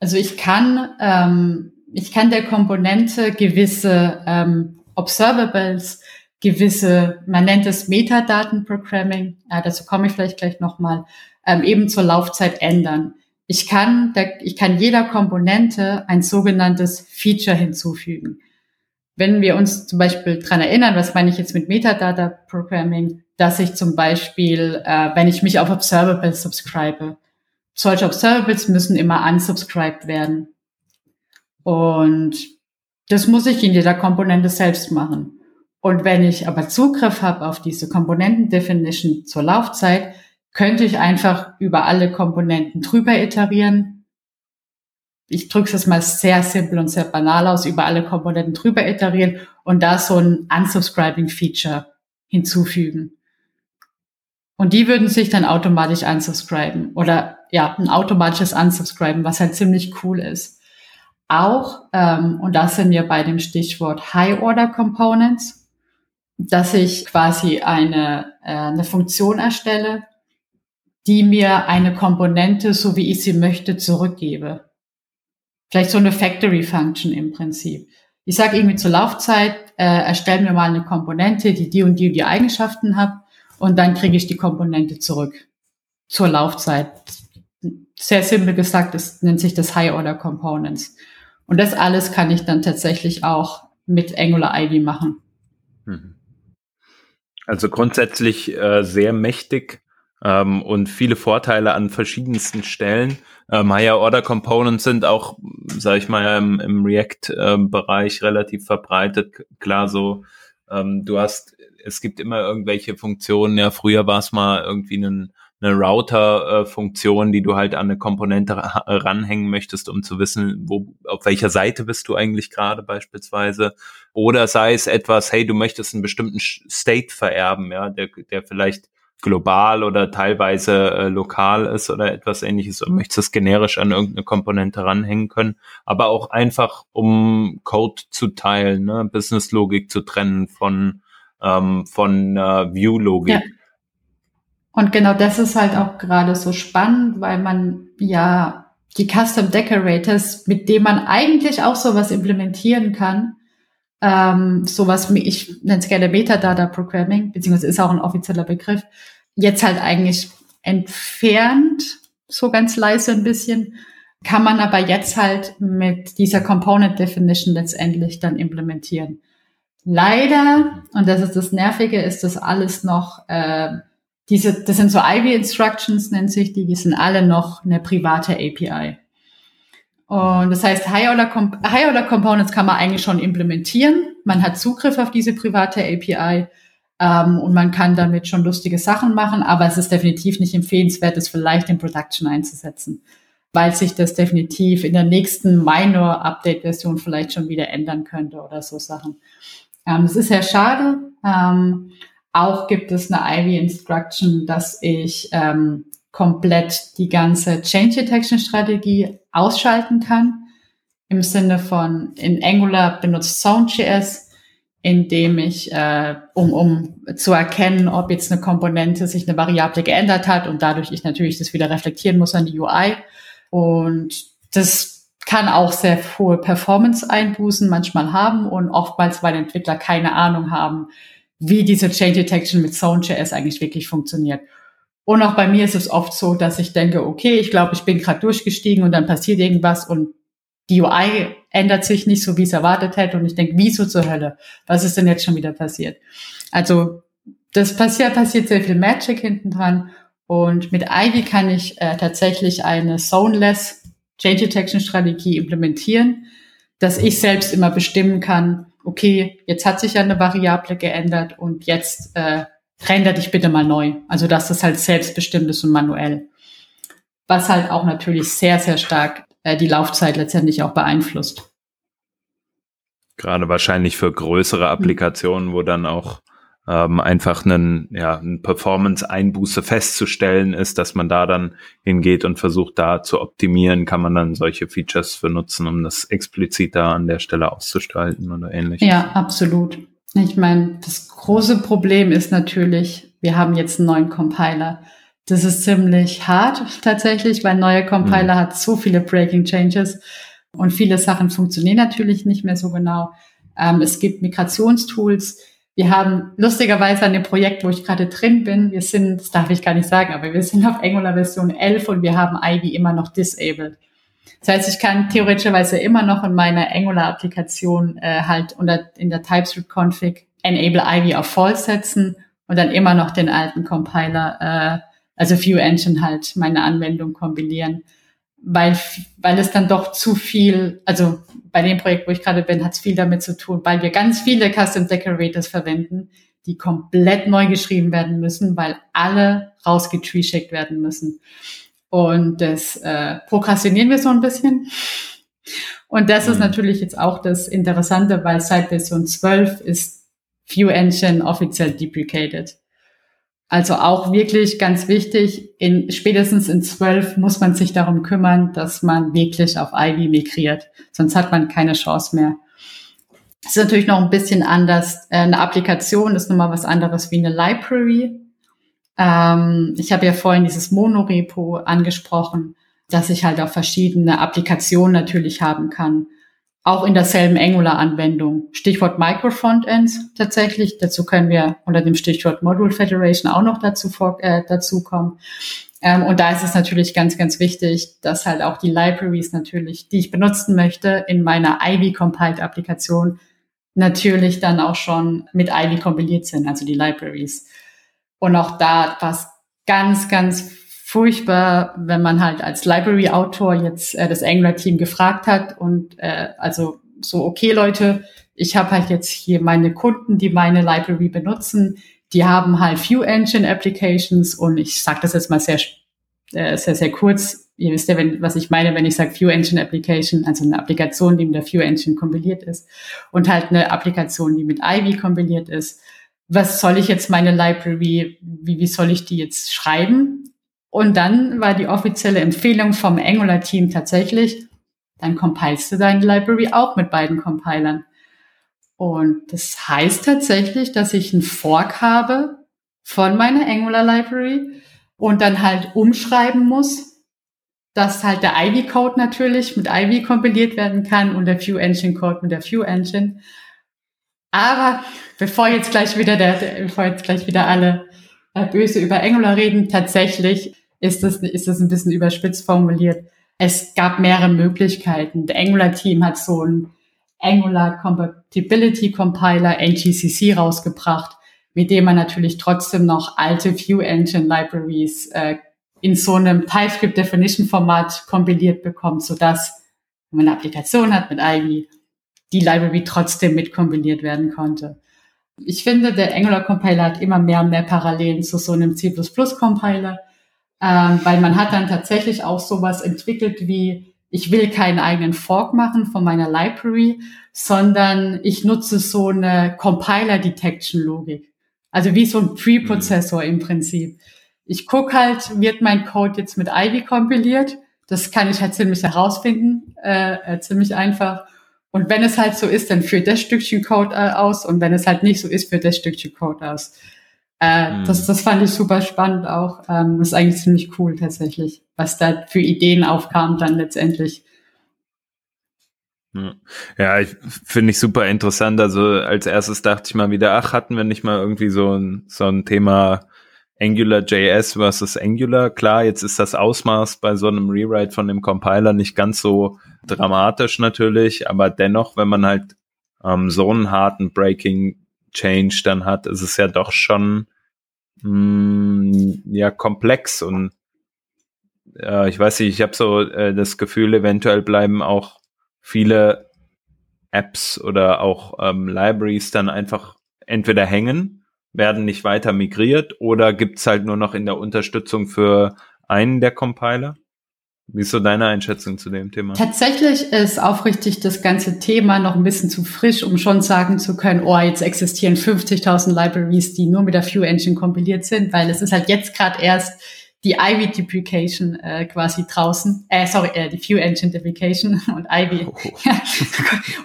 Also ich kann, ähm, ich kann der Komponente gewisse ähm, Observables, gewisse, man nennt es Metadatenprogramming, äh, dazu komme ich vielleicht gleich nochmal, ähm, eben zur Laufzeit ändern. Ich kann, der, ich kann jeder Komponente ein sogenanntes Feature hinzufügen. Wenn wir uns zum Beispiel dran erinnern, was meine ich jetzt mit Metadata Programming, dass ich zum Beispiel, äh, wenn ich mich auf Observables subscribe, solche Observables müssen immer unsubscribed werden. Und das muss ich in jeder Komponente selbst machen. Und wenn ich aber Zugriff habe auf diese Komponentendefinition zur Laufzeit, könnte ich einfach über alle Komponenten drüber iterieren. Ich drücke es mal sehr simpel und sehr banal aus, über alle Komponenten drüber iterieren und da so ein Unsubscribing-Feature hinzufügen. Und die würden sich dann automatisch unsubscriben oder ja, ein automatisches Unsubscriben, was halt ziemlich cool ist. Auch, ähm, und da sind wir bei dem Stichwort High Order Components, dass ich quasi eine, äh, eine Funktion erstelle, die mir eine Komponente, so wie ich sie möchte, zurückgebe. Vielleicht so eine Factory Function im Prinzip. Ich sage irgendwie zur Laufzeit, äh, erstellen mir mal eine Komponente, die die und die und die Eigenschaften hat und dann kriege ich die Komponente zurück zur Laufzeit. Sehr simpel gesagt, das nennt sich das High Order Components. Und das alles kann ich dann tatsächlich auch mit Angular Ivy machen. Mhm. Also grundsätzlich äh, sehr mächtig ähm, und viele Vorteile an verschiedensten Stellen. Ähm, Higher Order Components sind auch, sage ich mal, im, im React-Bereich äh, relativ verbreitet. Klar, so ähm, du hast es gibt immer irgendwelche Funktionen. Ja, früher war es mal irgendwie ein, eine Router-Funktion, die du halt an eine Komponente ranhängen möchtest, um zu wissen, wo, auf welcher Seite bist du eigentlich gerade beispielsweise. Oder sei es etwas, hey, du möchtest einen bestimmten State vererben, ja, der, der vielleicht global oder teilweise äh, lokal ist oder etwas ähnliches und möchtest es generisch an irgendeine Komponente ranhängen können, aber auch einfach um Code zu teilen, ne? Business-Logik zu trennen von, ähm, von äh, View-Logik. Ja. Und genau das ist halt auch gerade so spannend, weil man ja die Custom Decorators, mit denen man eigentlich auch sowas implementieren kann, ähm, sowas, ich nenne es gerne Metadata Programming, beziehungsweise ist auch ein offizieller Begriff, jetzt halt eigentlich entfernt, so ganz leise ein bisschen, kann man aber jetzt halt mit dieser Component Definition letztendlich dann implementieren. Leider, und das ist das Nervige, ist das alles noch, äh, diese, das sind so Ivy Instructions, nennt sich die, die sind alle noch eine private API. Und das heißt, High-Order-Components kann man eigentlich schon implementieren. Man hat Zugriff auf diese private API ähm, und man kann damit schon lustige Sachen machen, aber es ist definitiv nicht empfehlenswert, es vielleicht in Production einzusetzen, weil sich das definitiv in der nächsten Minor-Update-Version vielleicht schon wieder ändern könnte oder so Sachen. Ähm, ist sehr schade. Ähm, auch gibt es eine Ivy Instruction, dass ich ähm, komplett die ganze Change Detection Strategie ausschalten kann. Im Sinne von in Angular benutzt Zone.js, indem ich, äh, um, um zu erkennen, ob jetzt eine Komponente sich eine Variable geändert hat und dadurch ich natürlich das wieder reflektieren muss an die UI. Und das kann auch sehr hohe Performance-Einbußen manchmal haben und oftmals, weil Entwickler keine Ahnung haben, wie diese Change Detection mit Zone.js eigentlich wirklich funktioniert. Und auch bei mir ist es oft so, dass ich denke, okay, ich glaube, ich bin gerade durchgestiegen und dann passiert irgendwas und die UI ändert sich nicht so, wie es erwartet hätte. Und ich denke, wieso zur Hölle? Was ist denn jetzt schon wieder passiert? Also das passiert, passiert sehr viel Magic hinten dran. Und mit Ivy kann ich äh, tatsächlich eine Zoneless Change Detection Strategie implementieren, dass ich selbst immer bestimmen kann, okay, jetzt hat sich ja eine Variable geändert und jetzt äh, render dich bitte mal neu. Also dass das halt selbstbestimmt ist und manuell. Was halt auch natürlich sehr, sehr stark äh, die Laufzeit letztendlich auch beeinflusst. Gerade wahrscheinlich für größere hm. Applikationen, wo dann auch ähm, einfach einen, ja, ein Performance-Einbuße festzustellen ist, dass man da dann hingeht und versucht, da zu optimieren, kann man dann solche Features für nutzen, um das explizit da an der Stelle auszugestalten oder ähnliches. Ja, absolut. Ich meine, das große Problem ist natürlich, wir haben jetzt einen neuen Compiler. Das ist ziemlich hart tatsächlich, weil ein neuer Compiler mhm. hat so viele Breaking Changes und viele Sachen funktionieren natürlich nicht mehr so genau. Ähm, es gibt Migrationstools. Wir haben lustigerweise an dem Projekt, wo ich gerade drin bin, wir sind, das darf ich gar nicht sagen, aber wir sind auf Angular Version 11 und wir haben Ivy immer noch disabled. Das heißt, ich kann theoretischerweise immer noch in meiner Angular-Applikation äh, halt unter, in der TypeScript-Config Enable Ivy auf False setzen und dann immer noch den alten Compiler, äh, also View Engine halt meine Anwendung kombinieren, weil, weil es dann doch zu viel, also bei dem Projekt, wo ich gerade bin, hat es viel damit zu tun, weil wir ganz viele Custom Decorators verwenden, die komplett neu geschrieben werden müssen, weil alle rausgetreeshackt werden müssen. Und das äh, prokrastinieren wir so ein bisschen. Und das mhm. ist natürlich jetzt auch das Interessante, weil seit Version 12 ist View Engine offiziell deprecated. Also auch wirklich ganz wichtig, in, spätestens in 12 muss man sich darum kümmern, dass man wirklich auf Ivy migriert. Sonst hat man keine Chance mehr. Es ist natürlich noch ein bisschen anders. Äh, eine Applikation ist nochmal was anderes wie eine Library. Ähm, ich habe ja vorhin dieses Monorepo angesprochen, dass ich halt auch verschiedene Applikationen natürlich haben kann. Auch in derselben Angular-Anwendung. Stichwort Micro-Frontends tatsächlich. Dazu können wir unter dem Stichwort Module Federation auch noch dazu, vor, äh, dazu kommen. Ähm, und da ist es natürlich ganz, ganz wichtig, dass halt auch die Libraries natürlich, die ich benutzen möchte, in meiner Ivy-Compiled-Applikation natürlich dann auch schon mit Ivy kompiliert sind, also die Libraries. Und auch da war es ganz, ganz furchtbar, wenn man halt als Library-Autor jetzt äh, das Angular-Team gefragt hat und äh, also so, okay Leute, ich habe halt jetzt hier meine Kunden, die meine Library benutzen, die haben halt View Engine Applications und ich sage das jetzt mal sehr, äh, sehr, sehr kurz. Ihr wisst ja, wenn, was ich meine, wenn ich sage View Engine Application, also eine Applikation, die mit der View Engine kompiliert ist und halt eine Applikation, die mit Ivy kompiliert ist was soll ich jetzt meine Library, wie, wie soll ich die jetzt schreiben? Und dann war die offizielle Empfehlung vom Angular-Team tatsächlich, dann compilest du deine Library auch mit beiden Compilern. Und das heißt tatsächlich, dass ich einen Fork habe von meiner Angular Library und dann halt umschreiben muss, dass halt der Ivy Code natürlich mit Ivy kompiliert werden kann und der View Engine Code mit der View Engine. Aber bevor jetzt gleich wieder der, bevor jetzt gleich wieder alle böse über Angular reden, tatsächlich ist das, ist das ein bisschen überspitzt formuliert. Es gab mehrere Möglichkeiten. Der Angular Team hat so ein Angular Compatibility Compiler NGCC rausgebracht, mit dem man natürlich trotzdem noch alte View Engine Libraries äh, in so einem TypeScript Definition Format kompiliert bekommt, sodass wenn man eine Applikation hat mit Ivy, die Library trotzdem mitkompiliert werden konnte. Ich finde, der Angular Compiler hat immer mehr und mehr Parallelen zu so einem C++ Compiler, ähm, weil man hat dann tatsächlich auch sowas entwickelt wie, ich will keinen eigenen Fork machen von meiner Library, sondern ich nutze so eine Compiler Detection Logik. Also wie so ein Preprozessor im Prinzip. Ich guck halt, wird mein Code jetzt mit Ivy kompiliert? Das kann ich halt ziemlich herausfinden, äh, äh, ziemlich einfach. Und wenn es halt so ist, dann führt das Stückchen Code aus. Und wenn es halt nicht so ist, führt das Stückchen Code aus. Äh, mhm. das, das fand ich super spannend auch. Ähm, das ist eigentlich ziemlich cool tatsächlich, was da für Ideen aufkam dann letztendlich. Ja, ich finde ich super interessant. Also als erstes dachte ich mal wieder, ach, hatten wir nicht mal irgendwie so ein, so ein Thema Angular JS versus Angular. Klar, jetzt ist das Ausmaß bei so einem Rewrite von dem Compiler nicht ganz so dramatisch natürlich, aber dennoch, wenn man halt ähm, so einen harten Breaking Change dann hat, ist es ja doch schon mh, mm, ja komplex und äh, ich weiß nicht, ich habe so äh, das Gefühl, eventuell bleiben auch viele Apps oder auch ähm, Libraries dann einfach entweder hängen, werden nicht weiter migriert oder gibt's halt nur noch in der Unterstützung für einen der Compiler? Wie ist so deine Einschätzung zu dem Thema? Tatsächlich ist aufrichtig das ganze Thema noch ein bisschen zu frisch, um schon sagen zu können, oh, jetzt existieren 50.000 Libraries, die nur mit der View Engine kompiliert sind, weil es ist halt jetzt gerade erst die Ivy Deprecation äh, quasi draußen. Äh, sorry, äh, die View Engine Deprecation und Ivy. Oh.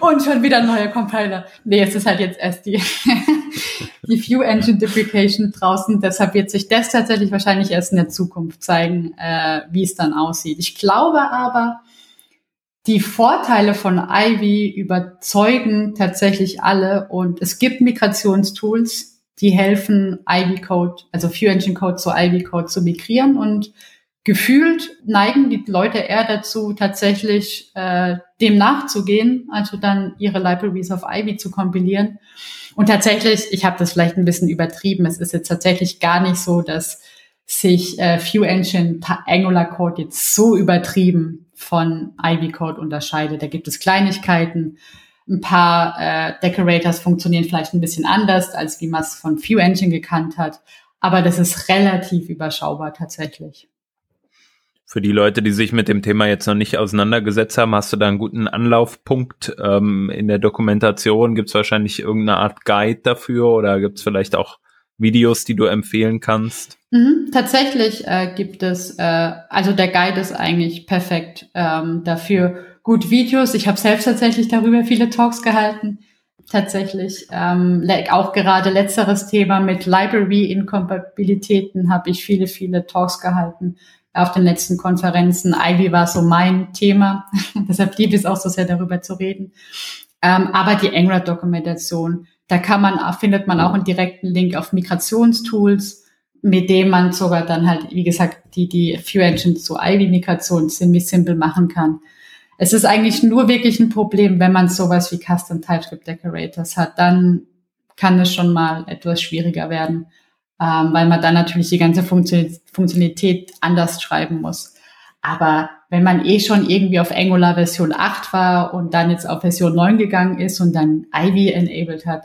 und schon wieder ein neuer Compiler. Nee, es ist halt jetzt erst die, die View Engine Deprecation draußen. Deshalb wird sich das tatsächlich wahrscheinlich erst in der Zukunft zeigen, äh, wie es dann aussieht. Ich glaube aber, die Vorteile von Ivy überzeugen tatsächlich alle und es gibt Migrationstools, die helfen, Ivy Code, also View Engine Code zu Ivy Code zu migrieren und gefühlt neigen die Leute eher dazu, tatsächlich äh, dem nachzugehen, also dann ihre Libraries auf Ivy zu kompilieren. Und tatsächlich, ich habe das vielleicht ein bisschen übertrieben, es ist jetzt tatsächlich gar nicht so, dass sich äh, View Engine Angular Code jetzt so übertrieben von Ivy Code unterscheidet. Da gibt es Kleinigkeiten, ein paar äh, Decorators funktionieren vielleicht ein bisschen anders, als wie man es von View Engine gekannt hat. Aber das ist relativ überschaubar tatsächlich. Für die Leute, die sich mit dem Thema jetzt noch nicht auseinandergesetzt haben, hast du da einen guten Anlaufpunkt ähm, in der Dokumentation? Gibt es wahrscheinlich irgendeine Art Guide dafür oder gibt es vielleicht auch Videos, die du empfehlen kannst? Mhm, tatsächlich äh, gibt es, äh, also der Guide ist eigentlich perfekt ähm, dafür gut Videos. Ich habe selbst tatsächlich darüber viele Talks gehalten. Tatsächlich ähm, auch gerade letzteres Thema mit Library-Inkompatibilitäten habe ich viele, viele Talks gehalten auf den letzten Konferenzen. Ivy war so mein Thema, deshalb liebe ich es auch so sehr darüber zu reden. Ähm, aber die Angular-Dokumentation, da kann man, findet man auch einen direkten Link auf Migrationstools, mit dem man sogar dann halt, wie gesagt, die, die View Engine zu Ivy-Migration ziemlich simpel machen kann. Es ist eigentlich nur wirklich ein Problem, wenn man sowas wie Custom TypeScript Decorators hat, dann kann es schon mal etwas schwieriger werden, ähm, weil man dann natürlich die ganze Funktionalität anders schreiben muss. Aber wenn man eh schon irgendwie auf Angular Version 8 war und dann jetzt auf Version 9 gegangen ist und dann Ivy enabled hat,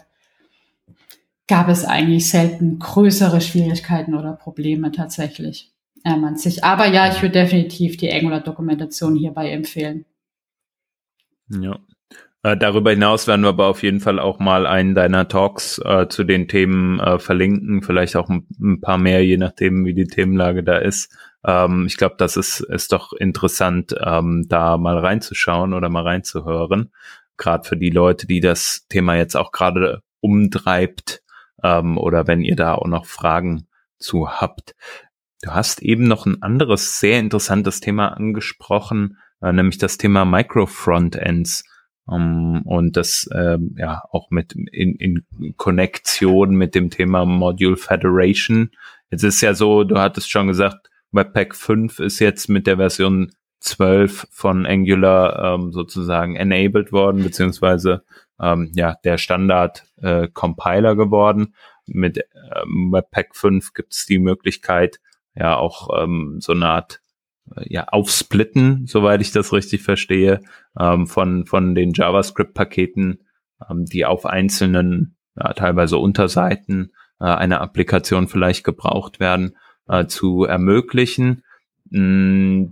gab es eigentlich selten größere Schwierigkeiten oder Probleme tatsächlich. Ja, man sich. Aber ja, ich würde definitiv die Angular-Dokumentation hierbei empfehlen. Ja. Äh, darüber hinaus werden wir aber auf jeden Fall auch mal einen deiner Talks äh, zu den Themen äh, verlinken, vielleicht auch ein, ein, paar mehr, je nachdem, wie die Themenlage da ist. Ähm, ich glaube, das ist, ist doch interessant, ähm, da mal reinzuschauen oder mal reinzuhören. Gerade für die Leute, die das Thema jetzt auch gerade umtreibt ähm, oder wenn ihr da auch noch Fragen zu habt. Du hast eben noch ein anderes sehr interessantes Thema angesprochen, äh, nämlich das Thema Micro-Frontends. Um, ähm, und das ähm, ja auch mit in, in Konnektion mit dem Thema Module Federation. Jetzt ist ja so, du hattest schon gesagt, Webpack 5 ist jetzt mit der Version 12 von Angular ähm, sozusagen enabled worden, beziehungsweise ähm, ja der Standard äh, Compiler geworden. Mit ähm, Webpack 5 gibt es die Möglichkeit, ja auch ähm, so eine Art ja, aufsplitten, soweit ich das richtig verstehe, ähm, von, von den JavaScript-Paketen, ähm, die auf einzelnen, ja, teilweise Unterseiten äh, einer Applikation vielleicht gebraucht werden, äh, zu ermöglichen. Mm,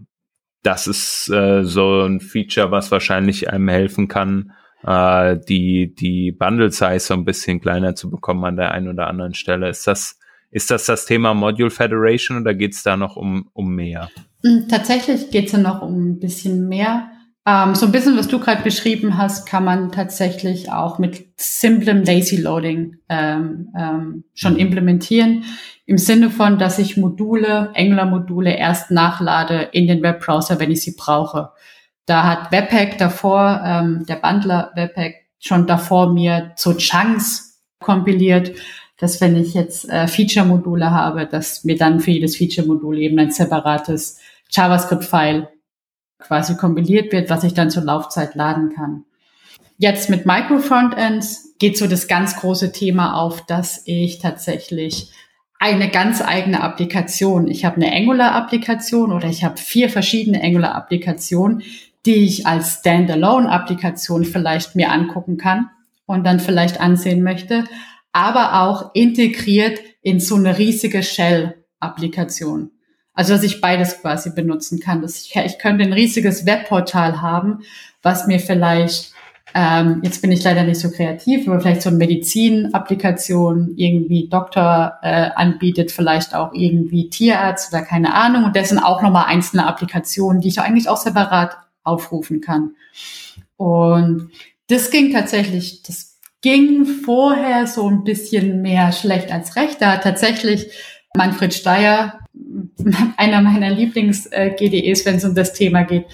das ist äh, so ein Feature, was wahrscheinlich einem helfen kann, äh, die, die Bundle Size so ein bisschen kleiner zu bekommen an der einen oder anderen Stelle. Ist das, ist das das Thema Module Federation oder geht es da noch um, um mehr? Hm, tatsächlich geht es ja noch um ein bisschen mehr. Ähm, so ein bisschen, was du gerade beschrieben hast, kann man tatsächlich auch mit simplem Lazy Loading ähm, ähm, schon implementieren. Im Sinne von, dass ich Module, Angular-Module erst nachlade in den Webbrowser, wenn ich sie brauche. Da hat Webpack davor, ähm, der Bundler Webpack schon davor mir zu Chunks kompiliert, dass wenn ich jetzt äh, Feature-Module habe, dass mir dann für jedes Feature-Modul eben ein separates JavaScript-File quasi kompiliert wird, was ich dann zur Laufzeit laden kann. Jetzt mit Micro-Frontends geht so das ganz große Thema auf, dass ich tatsächlich eine ganz eigene Applikation. Ich habe eine Angular-Applikation oder ich habe vier verschiedene Angular-Applikationen, die ich als Standalone-Applikation vielleicht mir angucken kann und dann vielleicht ansehen möchte, aber auch integriert in so eine riesige Shell-Applikation. Also, dass ich beides quasi benutzen kann. Dass ich, ich könnte ein riesiges Webportal haben, was mir vielleicht, ähm, jetzt bin ich leider nicht so kreativ, aber vielleicht so eine Medizin-Applikation irgendwie Doktor äh, anbietet, vielleicht auch irgendwie Tierarzt oder keine Ahnung. Und das sind auch nochmal einzelne Applikationen, die ich eigentlich auch separat aufrufen kann. Und das ging tatsächlich, das ging vorher so ein bisschen mehr schlecht als recht. Da hat tatsächlich Manfred Steyer, einer meiner Lieblings-GDEs, wenn es um das Thema geht,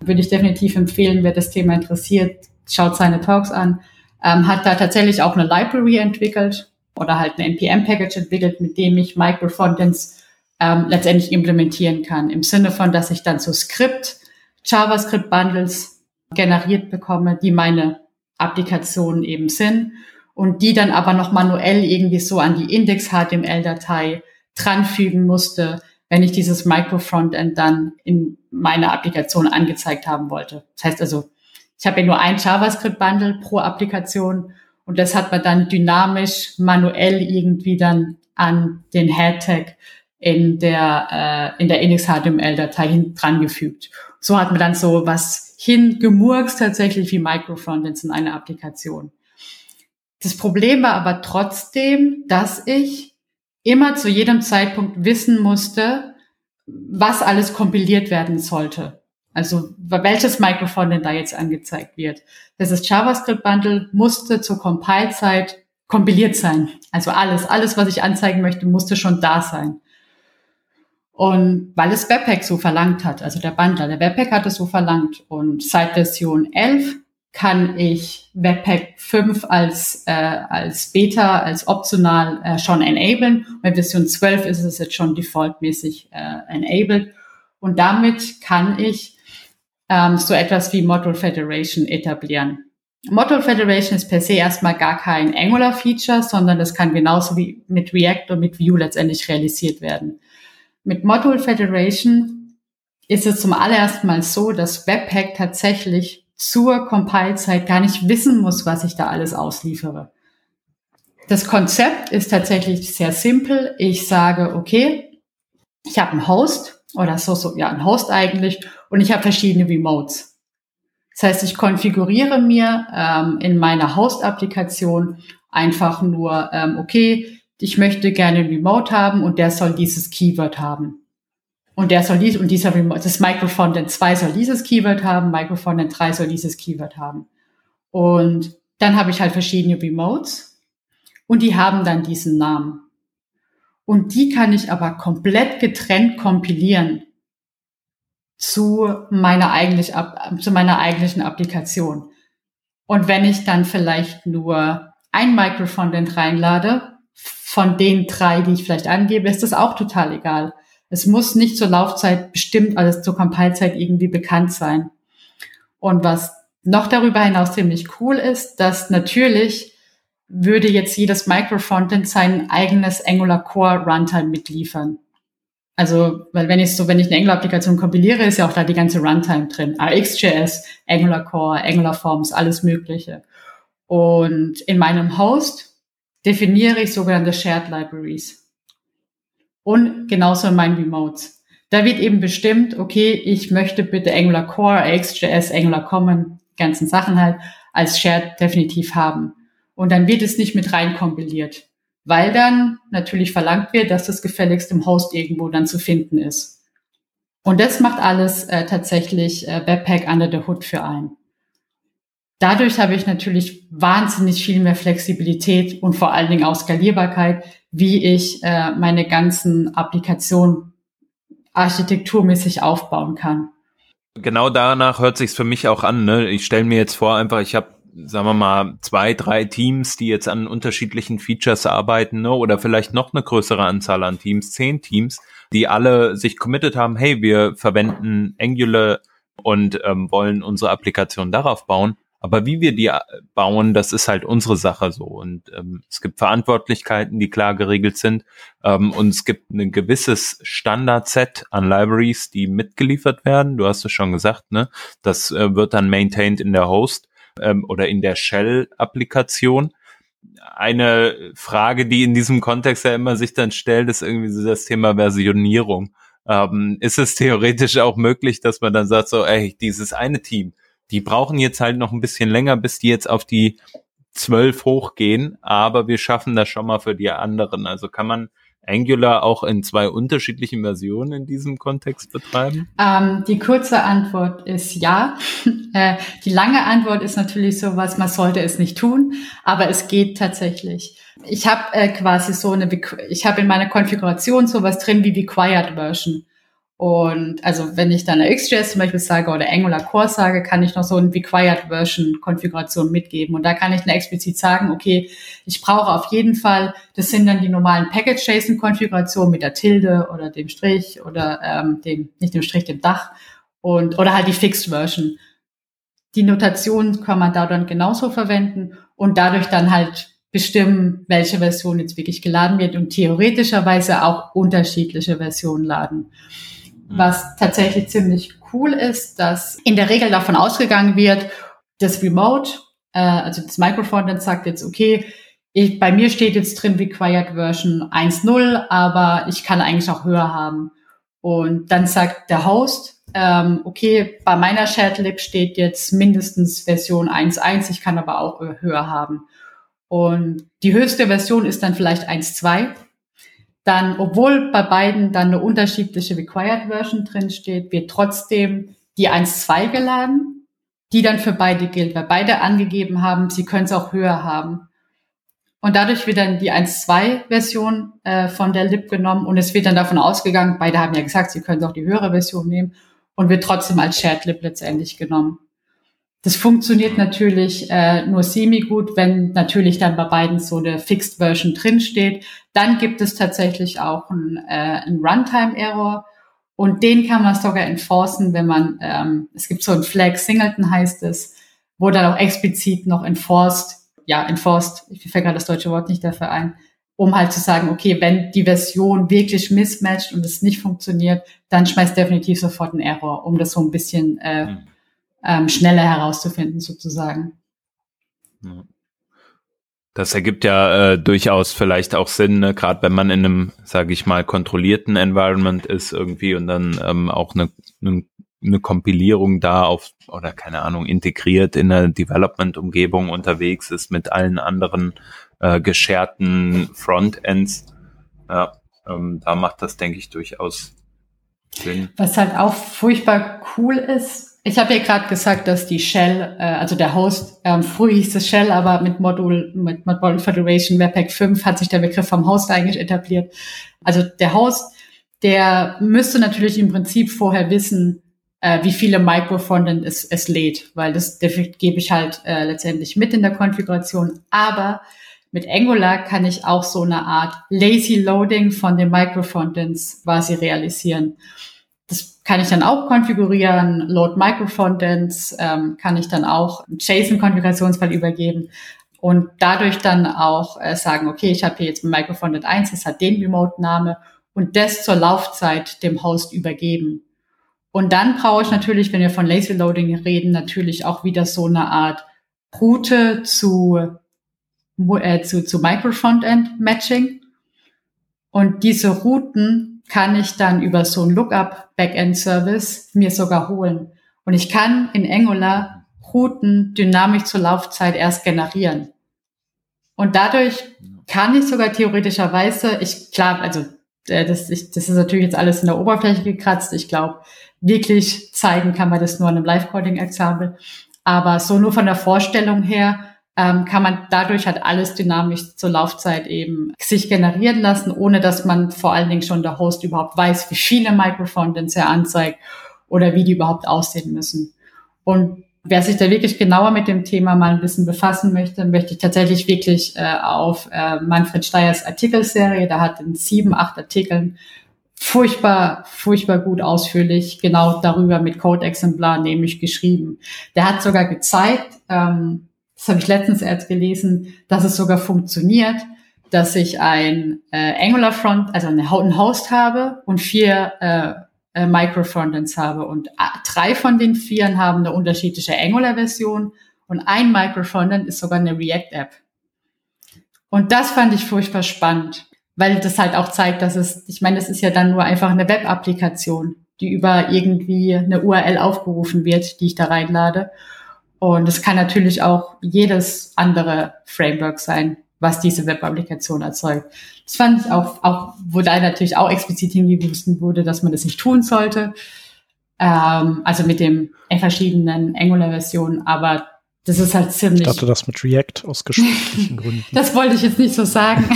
würde ich definitiv empfehlen, wer das Thema interessiert, schaut seine Talks an, ähm, hat da tatsächlich auch eine Library entwickelt oder halt ein NPM-Package entwickelt, mit dem ich Microfrontends ähm, letztendlich implementieren kann. Im Sinne von, dass ich dann so Skript, JavaScript-Bundles generiert bekomme, die meine Applikationen eben sind und die dann aber noch manuell irgendwie so an die Index-HTML-Datei dranfügen musste, wenn ich dieses Micro-Frontend dann in meiner Applikation angezeigt haben wollte. Das heißt also, ich habe ja nur ein JavaScript-Bundle pro Applikation und das hat man dann dynamisch, manuell irgendwie dann an den Head-Tag in der, äh, in der Index-HTML-Datei hin drangefügt. So hat man dann so was hingemurkst tatsächlich wie Micro-Frontends in einer Applikation. Das Problem war aber trotzdem, dass ich immer zu jedem Zeitpunkt wissen musste, was alles kompiliert werden sollte. Also welches Mikrofon denn da jetzt angezeigt wird. Das ist JavaScript-Bundle musste zur Compile-Zeit kompiliert sein. Also alles, alles, was ich anzeigen möchte, musste schon da sein. Und weil es Webpack so verlangt hat, also der Bundler, der Webpack hat es so verlangt. Und seit Version 11 kann ich Webpack 5 als, äh, als Beta, als optional äh, schon enablen. Bei Version 12 ist es jetzt schon defaultmäßig äh, enabled. Und damit kann ich ähm, so etwas wie Module Federation etablieren. Module Federation ist per se erstmal gar kein Angular-Feature, sondern das kann genauso wie mit React und mit Vue letztendlich realisiert werden. Mit Module Federation ist es zum allerersten Mal so, dass Webpack tatsächlich zur Compile-Zeit gar nicht wissen muss, was ich da alles ausliefere. Das Konzept ist tatsächlich sehr simpel. Ich sage, okay, ich habe einen Host oder so, so, ja, einen Host eigentlich und ich habe verschiedene Remotes. Das heißt, ich konfiguriere mir ähm, in meiner Host-Applikation einfach nur, ähm, okay, ich möchte gerne Remote haben und der soll dieses Keyword haben. Und der soll dies, und dieser das Microfondent 2 soll dieses Keyword haben, Microfondent 3 soll dieses Keyword haben. Und dann habe ich halt verschiedene Remotes und die haben dann diesen Namen. Und die kann ich aber komplett getrennt kompilieren zu meiner eigentlich, zu meiner eigentlichen Applikation. Und wenn ich dann vielleicht nur ein Microfondent reinlade, von den drei, die ich vielleicht angebe, ist das auch total egal. Es muss nicht zur Laufzeit bestimmt, also zur Compilezeit irgendwie bekannt sein. Und was noch darüber hinaus ziemlich cool ist, dass natürlich würde jetzt jedes Microfrontend sein eigenes Angular Core Runtime mitliefern. Also, weil wenn ich so, wenn ich eine Angular-Applikation kompiliere, ist ja auch da die ganze Runtime drin. RxJS, Angular Core, Angular Forms, alles Mögliche. Und in meinem Host definiere ich sogenannte Shared Libraries. Und genauso in meinen Remotes. Da wird eben bestimmt, okay, ich möchte bitte Angular Core, RxJS, Angular Common, ganzen Sachen halt als Shared definitiv haben. Und dann wird es nicht mit rein kompiliert, weil dann natürlich verlangt wird, dass das gefälligst im Host irgendwo dann zu finden ist. Und das macht alles äh, tatsächlich äh, Webpack under the hood für einen. Dadurch habe ich natürlich wahnsinnig viel mehr Flexibilität und vor allen Dingen auch Skalierbarkeit, wie ich äh, meine ganzen Applikationen architekturmäßig aufbauen kann. Genau danach hört sich's für mich auch an. Ne? Ich stelle mir jetzt vor, einfach ich habe sagen wir mal, zwei, drei Teams, die jetzt an unterschiedlichen Features arbeiten, ne? oder vielleicht noch eine größere Anzahl an Teams, zehn Teams, die alle sich committed haben, hey, wir verwenden Angular und ähm, wollen unsere Applikation darauf bauen. Aber wie wir die äh, bauen, das ist halt unsere Sache so. Und ähm, es gibt Verantwortlichkeiten, die klar geregelt sind. Ähm, und es gibt ein gewisses Standardset an Libraries, die mitgeliefert werden. Du hast es schon gesagt, ne? Das äh, wird dann maintained in der Host ähm, oder in der Shell-Applikation. Eine Frage, die in diesem Kontext ja immer sich dann stellt, ist irgendwie so das Thema Versionierung. Ähm, ist es theoretisch auch möglich, dass man dann sagt, so, ey, dieses eine Team, die brauchen jetzt halt noch ein bisschen länger, bis die jetzt auf die zwölf hochgehen, aber wir schaffen das schon mal für die anderen. Also kann man Angular auch in zwei unterschiedlichen Versionen in diesem Kontext betreiben? Ähm, die kurze Antwort ist ja. Äh, die lange Antwort ist natürlich sowas, man sollte es nicht tun, aber es geht tatsächlich. Ich habe äh, quasi so eine, ich habe in meiner Konfiguration sowas drin wie Required Version. Und also wenn ich dann eine XJS zum Beispiel sage oder Angular Core sage, kann ich noch so ein Required Version Konfiguration mitgeben. Und da kann ich dann explizit sagen, okay, ich brauche auf jeden Fall, das sind dann die normalen Package JSON Konfigurationen mit der Tilde oder dem Strich oder ähm, dem, nicht dem Strich, dem Dach und oder halt die Fixed Version. Die Notation kann man da dann genauso verwenden und dadurch dann halt bestimmen, welche Version jetzt wirklich geladen wird und theoretischerweise auch unterschiedliche Versionen laden. Mhm. Was tatsächlich ziemlich cool ist, dass in der Regel davon ausgegangen wird, das Remote, äh, also das Microphone dann sagt jetzt, okay, ich, bei mir steht jetzt drin Required Version 1.0, aber ich kann eigentlich auch höher haben. Und dann sagt der Host, ähm, okay, bei meiner Shared steht jetzt mindestens Version 1.1, ich kann aber auch höher haben. Und die höchste Version ist dann vielleicht 1.2 dann, obwohl bei beiden dann eine unterschiedliche Required Version drin steht, wird trotzdem die 1.2 geladen, die dann für beide gilt, weil beide angegeben haben, sie können es auch höher haben. Und dadurch wird dann die 1.2 Version äh, von der Lib genommen und es wird dann davon ausgegangen, beide haben ja gesagt, sie können auch die höhere Version nehmen und wird trotzdem als Shared Lib letztendlich genommen. Das funktioniert natürlich äh, nur semi gut, wenn natürlich dann bei beiden so eine Fixed Version drinsteht. Dann gibt es tatsächlich auch einen, äh, einen Runtime-Error und den kann man sogar enforcen, wenn man, ähm, es gibt so ein Flag Singleton heißt es, wo dann auch explizit noch enforced, ja, enforced, ich fällt gerade das deutsche Wort nicht dafür ein, um halt zu sagen, okay, wenn die Version wirklich mismatcht und es nicht funktioniert, dann schmeißt definitiv sofort ein Error, um das so ein bisschen äh, mhm ähm, schneller herauszufinden sozusagen. Das ergibt ja äh, durchaus vielleicht auch Sinn, ne? gerade wenn man in einem, sage ich mal, kontrollierten Environment ist irgendwie und dann ähm, auch eine, eine eine Kompilierung da auf, oder keine Ahnung, integriert in einer Development-Umgebung unterwegs ist mit allen anderen äh, gescherten Frontends. Ja, ähm, da macht das, denke ich, durchaus Sinn. Was halt auch furchtbar cool ist, ich habe ja gerade gesagt, dass die Shell, äh, also der Host, ähm, früher hieß es Shell, aber mit Modul, mit Module Federation Webpack 5 hat sich der Begriff vom Host eigentlich etabliert. Also der Host, der müsste natürlich im Prinzip vorher wissen, äh, wie viele Microfrontend es, es lädt, weil das, das gebe ich halt äh, letztendlich mit in der Konfiguration. Aber mit Angular kann ich auch so eine Art Lazy Loading von den Microfrontends quasi realisieren. Kann ich dann auch konfigurieren. Load Microfrontends ähm, kann ich dann auch JSON-Konfigurationsfall übergeben und dadurch dann auch äh, sagen, okay, ich habe hier jetzt ein Microfrontend 1, das hat den Remote-Name und das zur Laufzeit dem Host übergeben. Und dann brauche ich natürlich, wenn wir von Lazy Loading reden, natürlich auch wieder so eine Art Route zu, äh, zu, zu Microfrontend Matching. Und diese Routen kann ich dann über so ein Lookup Backend Service mir sogar holen. Und ich kann in Angular Routen dynamisch zur Laufzeit erst generieren. Und dadurch kann ich sogar theoretischerweise, ich klar, also äh, das, ich, das ist natürlich jetzt alles in der Oberfläche gekratzt. Ich glaube, wirklich zeigen kann man das nur in einem Live-Coding-Exempel. Aber so nur von der Vorstellung her ähm, kann man dadurch halt alles dynamisch zur Laufzeit eben sich generieren lassen, ohne dass man vor allen Dingen schon der Host überhaupt weiß, wie viele Microfrontends er anzeigt oder wie die überhaupt aussehen müssen. Und wer sich da wirklich genauer mit dem Thema mal ein bisschen befassen möchte, möchte ich tatsächlich wirklich äh, auf äh, Manfred Steyers Artikelserie, da hat in sieben, acht Artikeln furchtbar, furchtbar gut ausführlich genau darüber mit Code-Exemplar nämlich geschrieben. Der hat sogar gezeigt, ähm, das habe ich letztens erst gelesen, dass es sogar funktioniert, dass ich ein äh, Angular Front, also eine, ein Host habe und vier äh, äh, Microfrontends habe und äh, drei von den vieren haben eine unterschiedliche Angular-Version und ein Microfrontend ist sogar eine React-App. Und das fand ich furchtbar spannend, weil das halt auch zeigt, dass es, ich meine, es ist ja dann nur einfach eine Web-Applikation, die über irgendwie eine URL aufgerufen wird, die ich da reinlade. Und es kann natürlich auch jedes andere Framework sein, was diese Web-Applikation erzeugt. Das fand ich auch, auch wo da natürlich auch explizit hingewiesen wurde, dass man das nicht tun sollte. Ähm, also mit dem verschiedenen Angular-Versionen, aber das ist halt ziemlich. Ich dachte das mit React aus geschmacklichen Gründen. das wollte ich jetzt nicht so sagen.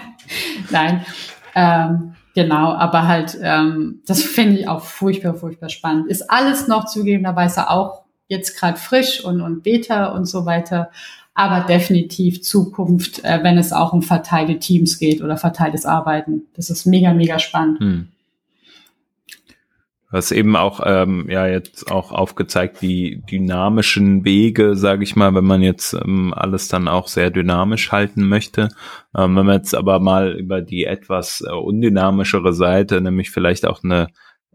Nein. Ähm, genau, aber halt, ähm, das finde ich auch furchtbar, furchtbar spannend. Ist alles noch zugegebenerweise auch jetzt gerade frisch und, und Beta und so weiter, aber definitiv Zukunft, äh, wenn es auch um verteilte Teams geht oder verteiltes Arbeiten. Das ist mega, mega spannend. Hm. Du hast eben auch ähm, ja jetzt auch aufgezeigt, die dynamischen Wege, sage ich mal, wenn man jetzt ähm, alles dann auch sehr dynamisch halten möchte. Ähm, wenn man jetzt aber mal über die etwas äh, undynamischere Seite, nämlich vielleicht auch eine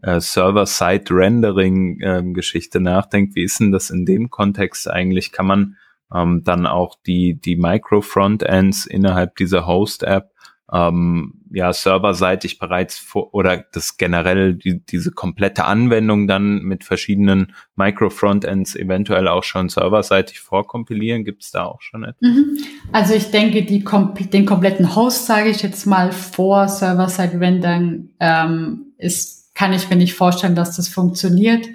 äh, Server-Side-Rendering-Geschichte ähm, nachdenkt, wie ist denn das in dem Kontext eigentlich? Kann man ähm, dann auch die, die Micro-Frontends innerhalb dieser Host-App ähm, ja serverseitig bereits vor oder das generell die, diese komplette Anwendung dann mit verschiedenen Micro-Frontends eventuell auch schon serverseitig vorkompilieren? Gibt es da auch schon etwas? Mhm. Also ich denke, die, den kompletten Host, sage ich jetzt mal, vor Server-Side-Rendering ähm, ist kann ich mir nicht vorstellen, dass das funktioniert,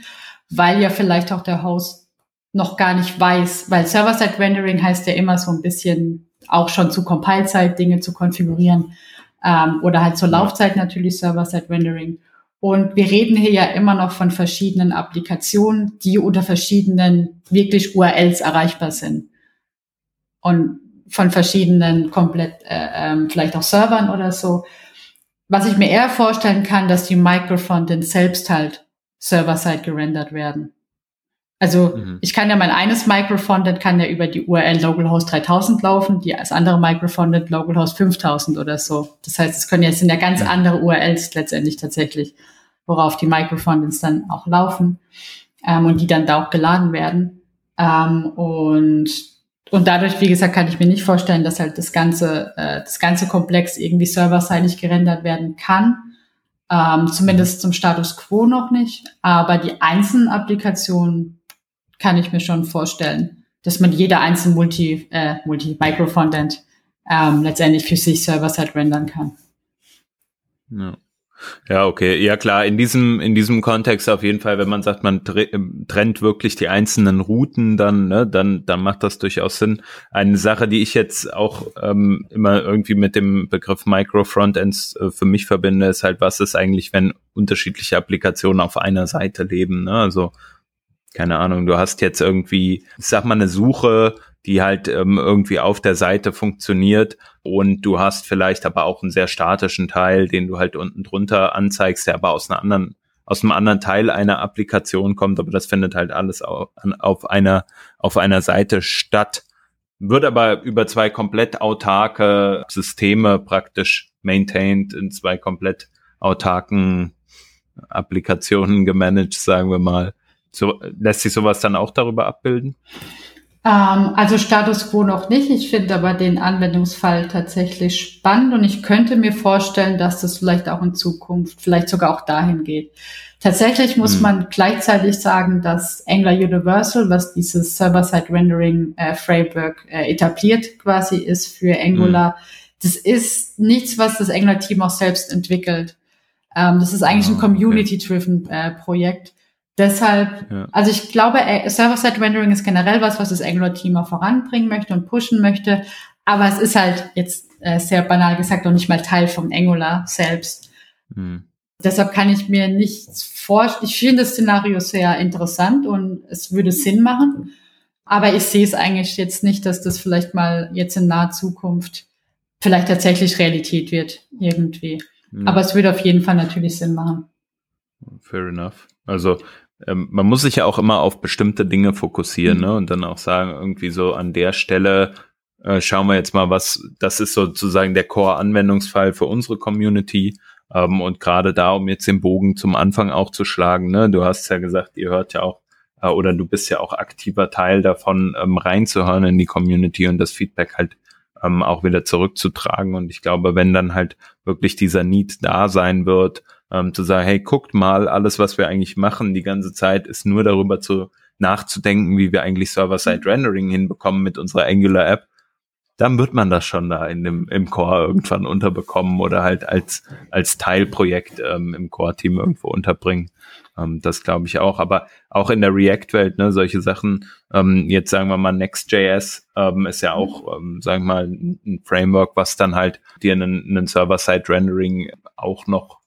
weil ja vielleicht auch der Host noch gar nicht weiß, weil Server-Side-Rendering heißt ja immer so ein bisschen auch schon zu Compile-Zeit Dinge zu konfigurieren ähm, oder halt zur Laufzeit natürlich Server-Side-Rendering. Und wir reden hier ja immer noch von verschiedenen Applikationen, die unter verschiedenen wirklich URLs erreichbar sind. Und von verschiedenen komplett, äh, ähm, vielleicht auch Servern oder so was ich mir eher vorstellen kann, dass die Microfrontends selbst halt server-side gerendert werden. Also mhm. ich kann ja mein eines Microfrontend kann ja über die URL localhost 3000 laufen, die als andere Microfrontend localhost 5000 oder so. Das heißt, es können jetzt sind ja ganz andere URLs letztendlich tatsächlich, worauf die Microfrontends dann auch laufen ähm, und die dann da auch geladen werden. Ähm, und und dadurch, wie gesagt, kann ich mir nicht vorstellen, dass halt das ganze, äh, das ganze Komplex irgendwie serverseitig gerendert werden kann. Ähm, zumindest zum Status quo noch nicht. Aber die einzelnen Applikationen kann ich mir schon vorstellen, dass man jede einzelne Multi, äh, Multi-Micro-Frontend ähm, letztendlich für sich server-side rendern kann. Ja. Ja, okay. Ja, klar. In diesem, in diesem Kontext auf jeden Fall, wenn man sagt, man trennt wirklich die einzelnen Routen, dann, ne, dann, dann macht das durchaus Sinn. Eine Sache, die ich jetzt auch ähm, immer irgendwie mit dem Begriff Micro Frontends äh, für mich verbinde, ist halt, was ist eigentlich, wenn unterschiedliche Applikationen auf einer Seite leben, ne? Also, keine Ahnung, du hast jetzt irgendwie, ich sag mal, eine Suche, die halt ähm, irgendwie auf der Seite funktioniert und du hast vielleicht aber auch einen sehr statischen Teil, den du halt unten drunter anzeigst, der aber aus einer anderen aus einem anderen Teil einer Applikation kommt, aber das findet halt alles auf, auf einer auf einer Seite statt, wird aber über zwei komplett autarke Systeme praktisch maintained in zwei komplett autarken Applikationen gemanagt, sagen wir mal. So, lässt sich sowas dann auch darüber abbilden? Ähm, also Status quo noch nicht. Ich finde aber den Anwendungsfall tatsächlich spannend und ich könnte mir vorstellen, dass das vielleicht auch in Zukunft vielleicht sogar auch dahin geht. Tatsächlich muss hm. man gleichzeitig sagen, dass Angular Universal, was dieses Server-Side-Rendering äh, Framework äh, etabliert quasi ist für Angular, hm. das ist nichts, was das Angular-Team auch selbst entwickelt. Ähm, das ist eigentlich ah, ein Community-driven äh, Projekt. Deshalb, ja. also ich glaube, äh, Server-Side-Rendering ist generell was, was das Angular-Team auch voranbringen möchte und pushen möchte. Aber es ist halt jetzt äh, sehr banal gesagt noch nicht mal Teil vom Angular selbst. Mhm. Deshalb kann ich mir nichts vorstellen. Ich finde das Szenario sehr interessant und es würde Sinn machen. Aber ich sehe es eigentlich jetzt nicht, dass das vielleicht mal jetzt in naher Zukunft vielleicht tatsächlich Realität wird irgendwie. Ja. Aber es würde auf jeden Fall natürlich Sinn machen. Fair enough. Also man muss sich ja auch immer auf bestimmte Dinge fokussieren, mhm. ne? Und dann auch sagen, irgendwie so an der Stelle äh, schauen wir jetzt mal, was, das ist sozusagen der Core-Anwendungsfall für unsere Community. Ähm, und gerade da, um jetzt den Bogen zum Anfang auch zu schlagen, ne, du hast ja gesagt, ihr hört ja auch, äh, oder du bist ja auch aktiver Teil davon, ähm, reinzuhören in die Community und das Feedback halt ähm, auch wieder zurückzutragen. Und ich glaube, wenn dann halt wirklich dieser Need da sein wird, ähm, zu sagen, hey, guckt mal, alles, was wir eigentlich machen, die ganze Zeit ist nur darüber zu nachzudenken, wie wir eigentlich Server-Side-Rendering hinbekommen mit unserer Angular-App, dann wird man das schon da in dem, im Core irgendwann unterbekommen oder halt als, als Teilprojekt ähm, im Core-Team irgendwo unterbringen. Ähm, das glaube ich auch. Aber auch in der React-Welt, ne, solche Sachen, ähm, jetzt sagen wir mal Next.js ähm, ist ja auch, ähm, sagen wir mal, ein Framework, was dann halt dir einen, einen Server-Side-Rendering auch noch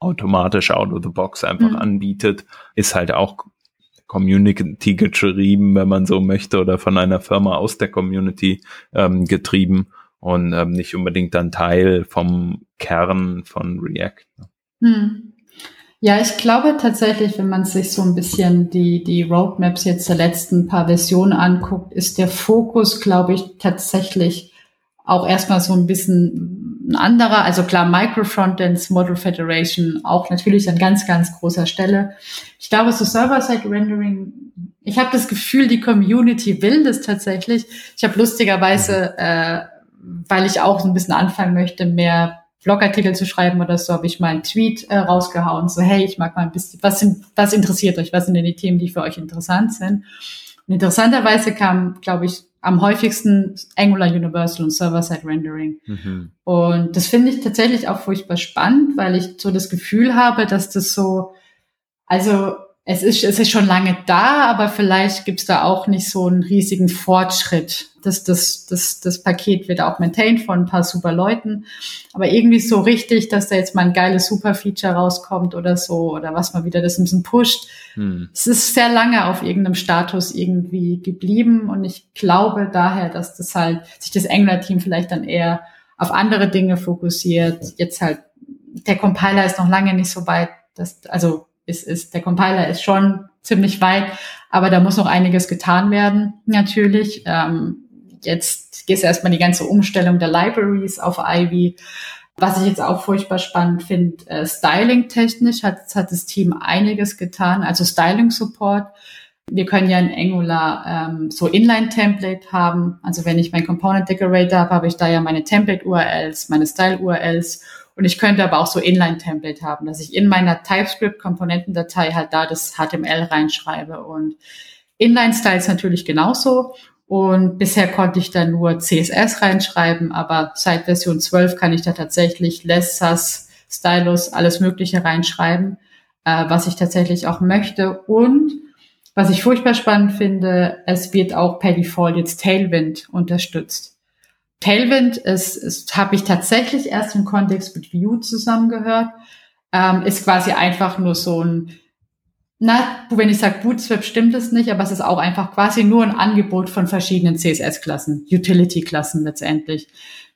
automatisch out of the box einfach mhm. anbietet, ist halt auch Community getrieben, wenn man so möchte, oder von einer Firma aus der Community ähm, getrieben und ähm, nicht unbedingt dann Teil vom Kern von React. Hm. Ja, ich glaube tatsächlich, wenn man sich so ein bisschen die, die Roadmaps jetzt der letzten paar Versionen anguckt, ist der Fokus, glaube ich, tatsächlich auch erstmal so ein bisschen ein anderer, also klar, Microfrontends, Model Federation, auch natürlich an ganz, ganz großer Stelle. Ich glaube, so Server-Side-Rendering, ich habe das Gefühl, die Community will das tatsächlich. Ich habe lustigerweise, äh, weil ich auch so ein bisschen anfangen möchte, mehr Blogartikel zu schreiben oder so, habe ich mal einen Tweet äh, rausgehauen, so hey, ich mag mal ein bisschen, was, sind, was interessiert euch, was sind denn die Themen, die für euch interessant sind? Und interessanterweise kam, glaube ich, am häufigsten Angular Universal und Server-Side Rendering. Mhm. Und das finde ich tatsächlich auch furchtbar spannend, weil ich so das Gefühl habe, dass das so, also es ist, es ist schon lange da, aber vielleicht gibt's da auch nicht so einen riesigen Fortschritt. Das, das, das, das Paket wird auch maintained von ein paar super Leuten. Aber irgendwie so richtig, dass da jetzt mal ein geiles Super-Feature rauskommt oder so, oder was mal wieder das ein bisschen pusht. Hm. Es ist sehr lange auf irgendeinem Status irgendwie geblieben. Und ich glaube daher, dass das halt, sich das Angular-Team vielleicht dann eher auf andere Dinge fokussiert. Jetzt halt, der Compiler ist noch lange nicht so weit, dass, also ist, ist, der Compiler ist schon ziemlich weit, aber da muss noch einiges getan werden, natürlich. Ähm, jetzt geht es erstmal die ganze Umstellung der Libraries auf Ivy. Was ich jetzt auch furchtbar spannend finde, äh, Styling-technisch hat, hat das Team einiges getan, also Styling-Support. Wir können ja in Angular ähm, so Inline-Template haben. Also wenn ich mein Component Decorator habe, habe ich da ja meine Template-URLs, meine Style-URLs Und ich könnte aber auch so Inline-Template haben, dass ich in meiner TypeScript-Komponentendatei halt da das HTML reinschreibe. Und Inline-Styles natürlich genauso. Und bisher konnte ich da nur CSS reinschreiben, aber seit Version 12 kann ich da tatsächlich Lessas, Stylus, alles Mögliche reinschreiben, äh, was ich tatsächlich auch möchte. Und was ich furchtbar spannend finde, es wird auch per Default jetzt Tailwind unterstützt. Tailwind ist, ist habe ich tatsächlich erst im Kontext mit Vue zusammengehört, ähm, ist quasi einfach nur so ein, na, wenn ich sage Bootstrap, stimmt es nicht, aber es ist auch einfach quasi nur ein Angebot von verschiedenen CSS-Klassen, Utility-Klassen letztendlich,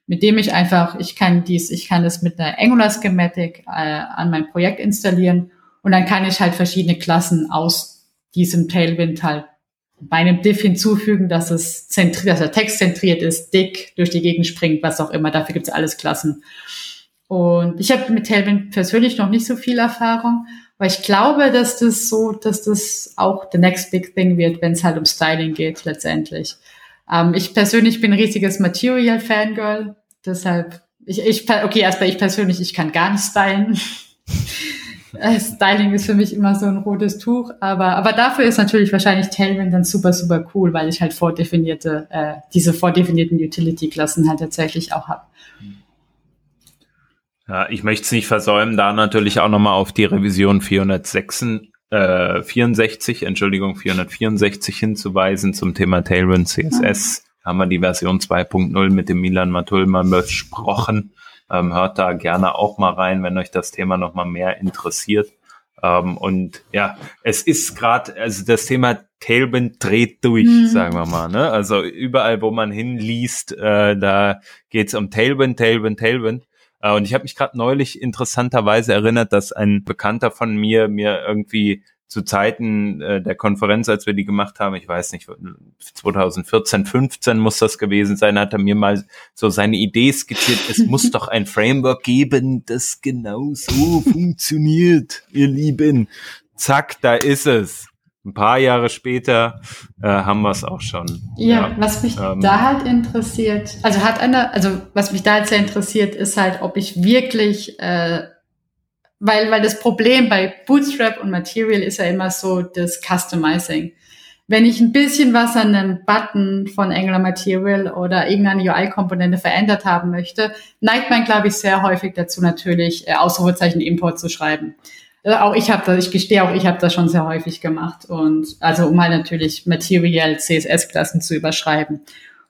mit dem ich einfach, ich kann dies, ich kann das mit einer Angular-Schematik äh, an mein Projekt installieren und dann kann ich halt verschiedene Klassen aus diesem Tailwind halt bei einem Diff hinzufügen, dass es zentriert, dass er textzentriert ist, dick durch die Gegend springt, was auch immer. Dafür gibt's alles Klassen. Und ich habe mit Tailwind persönlich noch nicht so viel Erfahrung, aber ich glaube, dass das so, dass das auch the next big thing wird, wenn es halt um Styling geht letztendlich. Ähm, ich persönlich bin ein riesiges Material-Fangirl, deshalb ich, ich okay erstmal ich persönlich ich kann gar nicht stylen. Äh, Styling ist für mich immer so ein rotes Tuch, aber, aber dafür ist natürlich wahrscheinlich Tailwind dann super, super cool, weil ich halt vordefinierte, äh, diese vordefinierten Utility-Klassen halt tatsächlich auch habe. Ja, ich möchte es nicht versäumen, da natürlich auch nochmal auf die Revision 406, äh, 64, Entschuldigung, 464 hinzuweisen zum Thema Tailwind CSS. Mhm. Haben wir die Version 2.0 mit dem Milan Matulma besprochen. Ähm, hört da gerne auch mal rein, wenn euch das Thema noch mal mehr interessiert. Ähm, und ja, es ist gerade, also das Thema Tailwind dreht durch, mhm. sagen wir mal. Ne? Also überall, wo man hinliest, äh, da geht's um Tailwind, Tailwind, Tailwind. Äh, und ich habe mich gerade neulich interessanterweise erinnert, dass ein Bekannter von mir mir irgendwie zu Zeiten äh, der Konferenz, als wir die gemacht haben, ich weiß nicht, 2014, 15 muss das gewesen sein, hat er mir mal so seine Idee skizziert, es muss doch ein Framework geben, das genau so funktioniert, ihr Lieben. Zack, da ist es. Ein paar Jahre später äh, haben wir es auch schon. Ja, ja. was mich ähm, da halt interessiert, also hat einer, also was mich da halt sehr interessiert, ist halt, ob ich wirklich äh, weil, weil das Problem bei Bootstrap und Material ist ja immer so das Customizing. Wenn ich ein bisschen was an einem Button von Angular Material oder irgendeine UI-Komponente verändert haben möchte, neigt man, glaube ich, sehr häufig dazu natürlich, äh, Ausrufezeichen Import zu schreiben. Äh, auch ich habe das, ich gestehe auch, ich habe das schon sehr häufig gemacht und also um halt natürlich Material CSS-Klassen zu überschreiben.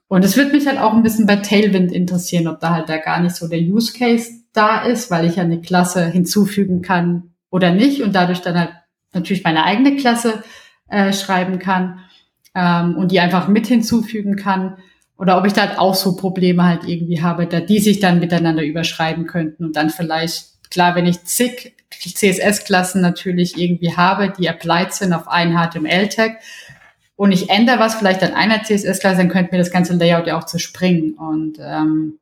Und es wird mich halt auch ein bisschen bei Tailwind interessieren, ob da halt da gar nicht so der Use Case da ist, weil ich ja eine Klasse hinzufügen kann oder nicht und dadurch dann halt natürlich meine eigene Klasse äh, schreiben kann ähm, und die einfach mit hinzufügen kann. Oder ob ich da halt auch so Probleme halt irgendwie habe, da die sich dann miteinander überschreiben könnten und dann vielleicht, klar, wenn ich zig CSS-Klassen natürlich irgendwie habe, die applied sind auf einen HTML-Tag und ich ändere was vielleicht an einer CSS-Klasse, dann könnte mir das ganze Layout ja auch zerspringen. Und ähm,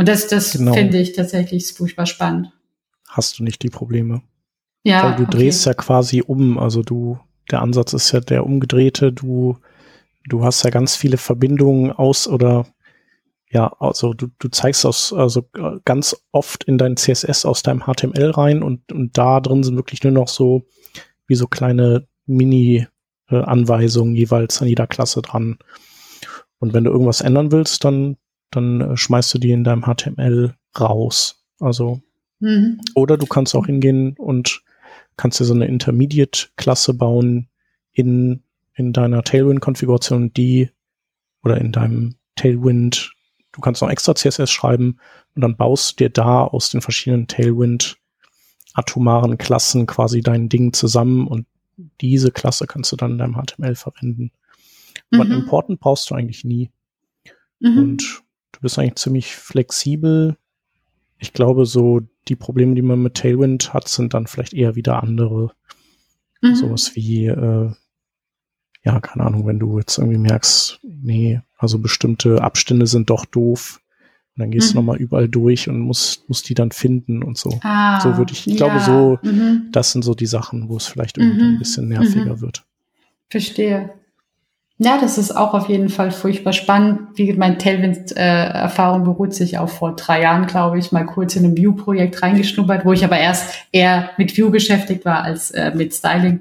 und das, das genau. finde ich tatsächlich furchtbar spannend. Hast du nicht die Probleme? Ja. Weil du okay. drehst ja quasi um. Also du, der Ansatz ist ja der umgedrehte. Du, du hast ja ganz viele Verbindungen aus oder ja, also du, du zeigst aus, also ganz oft in dein CSS aus deinem HTML rein und, und da drin sind wirklich nur noch so wie so kleine Mini-Anweisungen jeweils an jeder Klasse dran. Und wenn du irgendwas ändern willst, dann dann äh, schmeißt du die in deinem HTML raus. Also, mhm. oder du kannst auch hingehen und kannst dir so eine Intermediate-Klasse bauen in, in deiner Tailwind-Konfiguration, die oder in deinem Tailwind, du kannst noch extra CSS schreiben und dann baust du dir da aus den verschiedenen Tailwind atomaren Klassen quasi dein Ding zusammen und diese Klasse kannst du dann in deinem HTML verwenden. Aber mhm. Importen brauchst du eigentlich nie. Mhm. Und Du bist eigentlich ziemlich flexibel. Ich glaube, so die Probleme, die man mit Tailwind hat, sind dann vielleicht eher wieder andere. Mhm. Sowas wie, äh, ja, keine Ahnung, wenn du jetzt irgendwie merkst, nee, also bestimmte Abstände sind doch doof. Und dann gehst mhm. du nochmal überall durch und musst, musst die dann finden und so. Ah, so würde ich, ich ja. glaube, so, mhm. das sind so die Sachen, wo es vielleicht irgendwie mhm. ein bisschen nerviger mhm. wird. Verstehe. Ja, das ist auch auf jeden Fall furchtbar spannend. Wie mein Tailwind-Erfahrung äh, beruht sich auch vor drei Jahren, glaube ich, mal kurz in ein View-Projekt reingeschnuppert, wo ich aber erst eher mit View beschäftigt war als äh, mit Styling.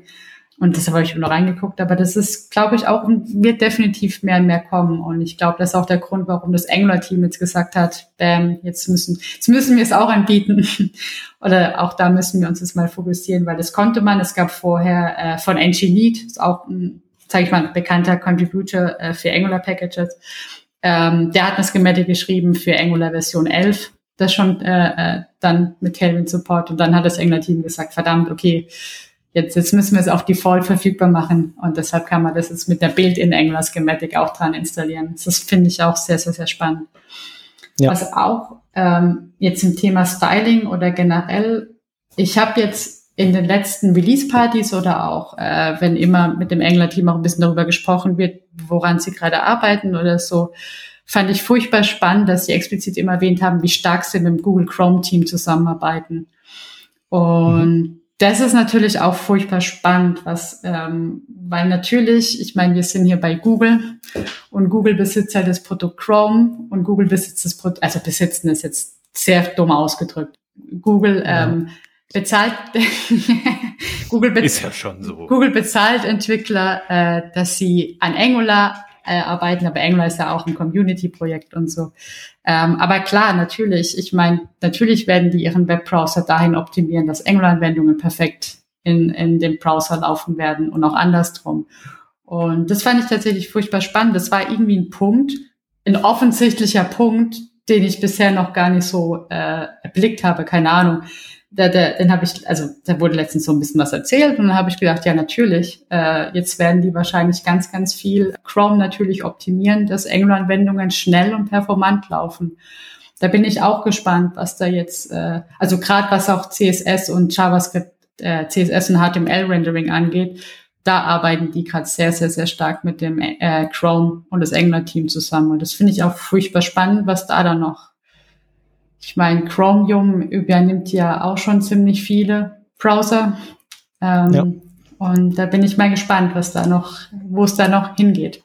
Und deshalb habe ich nur reingeguckt. Aber das ist, glaube ich, auch, wird definitiv mehr und mehr kommen. Und ich glaube, das ist auch der Grund, warum das Angular-Team jetzt gesagt hat, bam, jetzt müssen, jetzt müssen wir es auch anbieten. Oder auch da müssen wir uns jetzt mal fokussieren, weil das konnte man. Es gab vorher äh, von Nginx, ist auch ein sage ich mal, bekannter Contributor äh, für Angular Packages. Ähm, der hat eine Schematic geschrieben für Angular Version 11, das schon äh, äh, dann mit Tailwind Support. Und dann hat das Angular Team gesagt, verdammt, okay, jetzt, jetzt müssen wir es auf Default verfügbar machen. Und deshalb kann man das jetzt mit der Build-in Angular Schematic auch dran installieren. Das finde ich auch sehr, sehr, sehr spannend. Ja. Was auch ähm, jetzt im Thema Styling oder generell, ich habe jetzt in den letzten Release-Partys oder auch, äh, wenn immer mit dem Engler-Team auch ein bisschen darüber gesprochen wird, woran sie gerade arbeiten oder so, fand ich furchtbar spannend, dass sie explizit immer erwähnt haben, wie stark sie mit dem Google Chrome-Team zusammenarbeiten. Und mhm. das ist natürlich auch furchtbar spannend, was, ähm, weil natürlich, ich meine, wir sind hier bei Google und Google besitzt ja das Produkt Chrome und Google besitzt das Produkt, also besitzen ist jetzt sehr dumm ausgedrückt. Google ähm, bezahlt Google, be ist ja schon so. Google bezahlt Entwickler, äh, dass sie an Angular äh, arbeiten, aber Angular ist ja auch ein Community-Projekt und so. Ähm, aber klar, natürlich, ich meine, natürlich werden die ihren Webbrowser dahin optimieren, dass Angular-Anwendungen perfekt in, in dem Browser laufen werden und auch andersrum. Und das fand ich tatsächlich furchtbar spannend. Das war irgendwie ein Punkt, ein offensichtlicher Punkt, den ich bisher noch gar nicht so äh, erblickt habe, keine Ahnung da, da, den habe ich, also da wurde letztens so ein bisschen was erzählt und dann habe ich gedacht, ja natürlich, äh, jetzt werden die wahrscheinlich ganz, ganz viel Chrome natürlich optimieren, dass Angular-Anwendungen schnell und performant laufen. Da bin ich auch gespannt, was da jetzt, äh, also gerade was auch CSS und JavaScript, äh, CSS und HTML-Rendering angeht, da arbeiten die gerade sehr, sehr, sehr stark mit dem äh, Chrome und das Angular-Team zusammen. Und das finde ich auch furchtbar spannend, was da dann noch ich meine, Chromium übernimmt ja auch schon ziemlich viele Browser. Ähm, ja. Und da bin ich mal gespannt, was da noch, wo es da noch hingeht.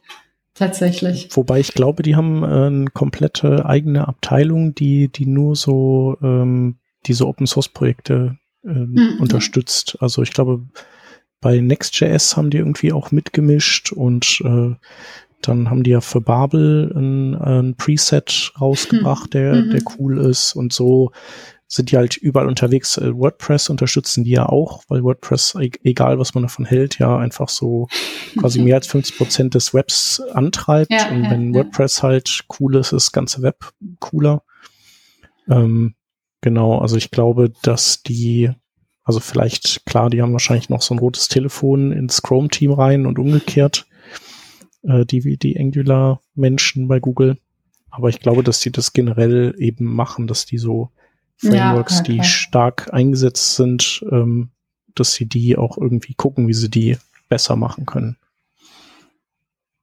Tatsächlich. Wobei ich glaube, die haben äh, eine komplette eigene Abteilung, die, die nur so ähm, diese Open Source Projekte ähm, mhm. unterstützt. Also ich glaube, bei Next.js haben die irgendwie auch mitgemischt und äh, dann haben die ja für Babel ein, ein Preset rausgebracht, der, mhm. der cool ist und so sind die halt überall unterwegs. Äh, WordPress unterstützen die ja auch, weil WordPress, e-, egal was man davon hält, ja einfach so quasi mehr als 50 Prozent des Webs antreibt. Ja, und wenn ja, WordPress halt cool ist, ist das ganze Web cooler. Ähm, genau, also ich glaube, dass die, also vielleicht, klar, die haben wahrscheinlich noch so ein rotes Telefon ins Chrome-Team rein und umgekehrt äh, die, die Angular-Menschen bei Google. Aber ich glaube, dass die das generell eben machen, dass die so Frameworks, ja, okay. die stark eingesetzt sind, ähm, dass sie die auch irgendwie gucken, wie sie die besser machen können.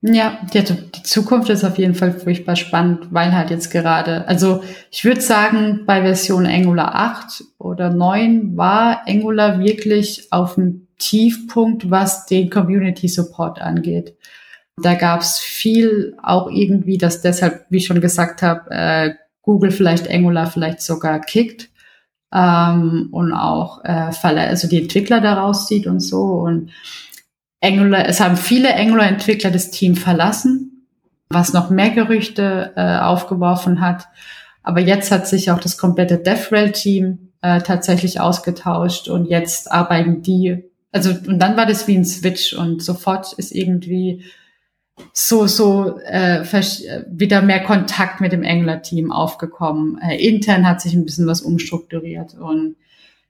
Ja, die, die Zukunft ist auf jeden Fall furchtbar spannend, weil halt jetzt gerade, also ich würde sagen, bei Version Angular 8 oder 9 war Angular wirklich auf dem Tiefpunkt, was den Community Support angeht. Da gab es viel auch irgendwie, dass deshalb, wie ich schon gesagt habe, äh, Google vielleicht Angular vielleicht sogar kickt ähm, und auch äh, also die Entwickler daraus sieht und so. Und Angular, es haben viele Angular-Entwickler das Team verlassen, was noch mehr Gerüchte äh, aufgeworfen hat. Aber jetzt hat sich auch das komplette DevRel-Team äh, tatsächlich ausgetauscht und jetzt arbeiten die, also und dann war das wie ein Switch und sofort ist irgendwie so so äh, wieder mehr Kontakt mit dem Angular-Team aufgekommen. Äh, intern hat sich ein bisschen was umstrukturiert und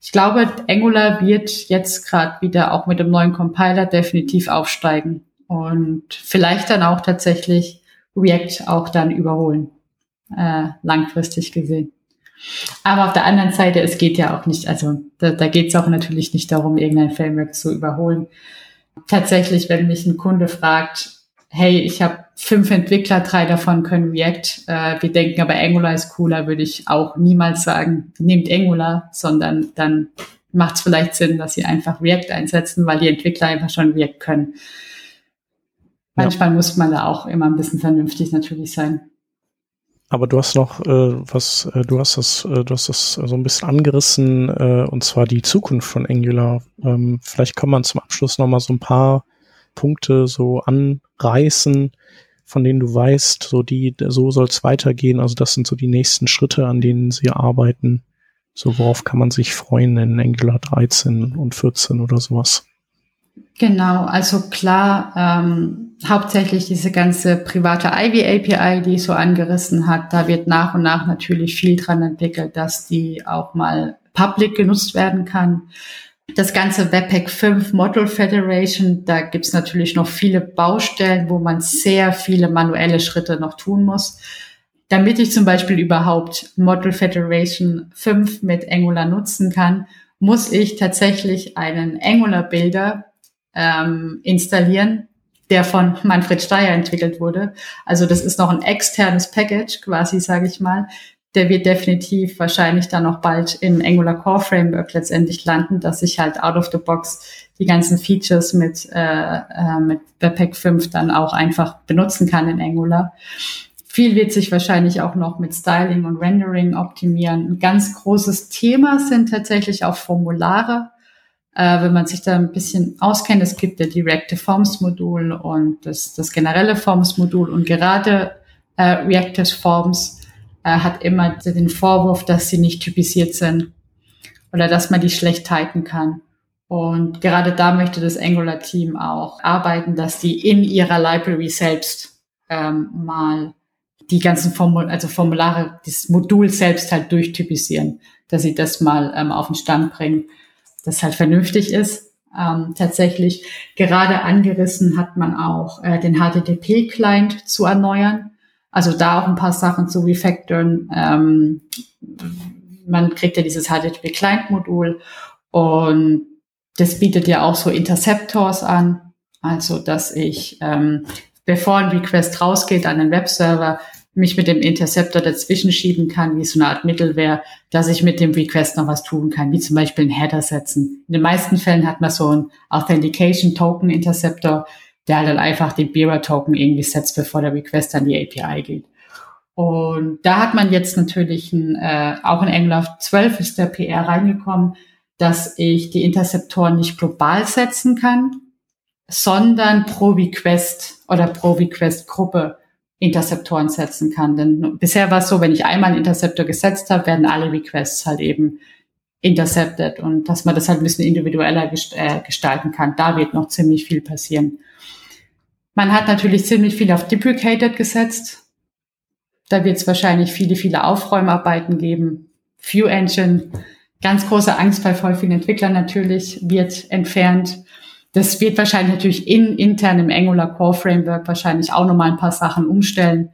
ich glaube, Angular wird jetzt gerade wieder auch mit dem neuen Compiler definitiv aufsteigen und vielleicht dann auch tatsächlich React auch dann überholen, äh, langfristig gesehen. Aber auf der anderen Seite, es geht ja auch nicht, also da, da geht es auch natürlich nicht darum, irgendein Framework zu überholen. Tatsächlich, wenn mich ein Kunde fragt, hey, ich habe fünf Entwickler, drei davon können React, äh, wir denken aber Angular ist cooler, würde ich auch niemals sagen, nehmt Angular, sondern dann macht es vielleicht Sinn, dass sie einfach React einsetzen, weil die Entwickler einfach schon React können. manchmal muss man da auch immer ein bisschen vernünftig natürlich sein. Aber du hast noch äh, was, äh, du hast das, äh, du hast das so ein bisschen angerissen, äh, und zwar die Zukunft von Angular. Ähm, vielleicht kann man zum Abschluss noch mal so ein paar Punkte so anreißen, von denen du weißt, so die, so soll es weitergehen. Also das sind so die nächsten Schritte, an denen sie arbeiten. So worauf kann man sich freuen in Angular 13 und 14 oder sowas? Genau, also klar, ähm, hauptsächlich diese ganze private Ivy API, die ich so angerissen hat, da wird nach und nach natürlich viel dran entwickelt, dass die auch mal public genutzt werden kann. Das ganze Webpack 5 Model Federation, da gibt's natürlich noch viele Baustellen, wo man sehr viele manuelle Schritte noch tun muss. Damit ich zum Beispiel überhaupt Model Federation 5 mit Angular nutzen kann, muss ich tatsächlich einen Angular-Builder ähm, installieren, der von Manfred Steyer entwickelt wurde. Also das ist noch ein externes Package quasi, sage ich mal. Der wird definitiv wahrscheinlich dann noch bald in Angular Core Framework letztendlich landen, dass ich halt out of the box die ganzen Features mit, äh, äh, mit Webpack 5 dann auch einfach benutzen kann in Angular. Viel wird sich wahrscheinlich auch noch mit Styling und Rendering optimieren. Ein ganz großes Thema sind tatsächlich auch Formulare äh, wenn man sich da ein bisschen auskennt, es gibt ja die Reactive Forms Modul und das, das generelle Forms Modul und gerade äh, Reactive Forms äh, hat immer den Vorwurf, dass sie nicht typisiert sind oder dass man die schlecht typen kann. Und gerade da möchte das Angular-Team auch arbeiten, dass die in ihrer Library selbst ähm, mal die ganzen Formul also Formulare, das Modul selbst halt durchtypisieren, dass sie das mal ähm, auf den Stand bringen das halt vernünftig ist. Ähm, tatsächlich gerade angerissen hat man auch äh, den HTTP-Client zu erneuern. Also da auch ein paar Sachen zu refactoren. Ähm, man kriegt ja dieses HTTP-Client-Modul und das bietet ja auch so Interceptors an. Also, dass ich, ähm, bevor ein Request rausgeht an den Webserver, mich mit dem Interceptor dazwischen schieben kann, wie so eine Art Mittelwehr, dass ich mit dem Request noch was tun kann, wie zum Beispiel einen Header setzen. In den meisten Fällen hat man so einen Authentication Token Interceptor, der halt dann einfach den Bearer Token irgendwie setzt, bevor der Request an die API geht. Und da hat man jetzt natürlich ein, äh, auch in Angular 12 ist der PR reingekommen, dass ich die Interceptoren nicht global setzen kann, sondern pro Request oder pro Request Gruppe Interceptoren setzen kann. Denn bisher war es so, wenn ich einmal einen Interceptor gesetzt habe, werden alle Requests halt eben intercepted und dass man das halt ein bisschen individueller äh, gestalten kann. Da wird noch ziemlich viel passieren. Man hat natürlich ziemlich viel auf Deprecated gesetzt. Da wird es wahrscheinlich viele, viele Aufräumarbeiten geben. View Engine, ganz große Angst bei voll vielen Entwicklern natürlich, wird entfernt. Das wird wahrscheinlich natürlich in, intern im Angular Core Framework wahrscheinlich auch nochmal ein paar Sachen umstellen,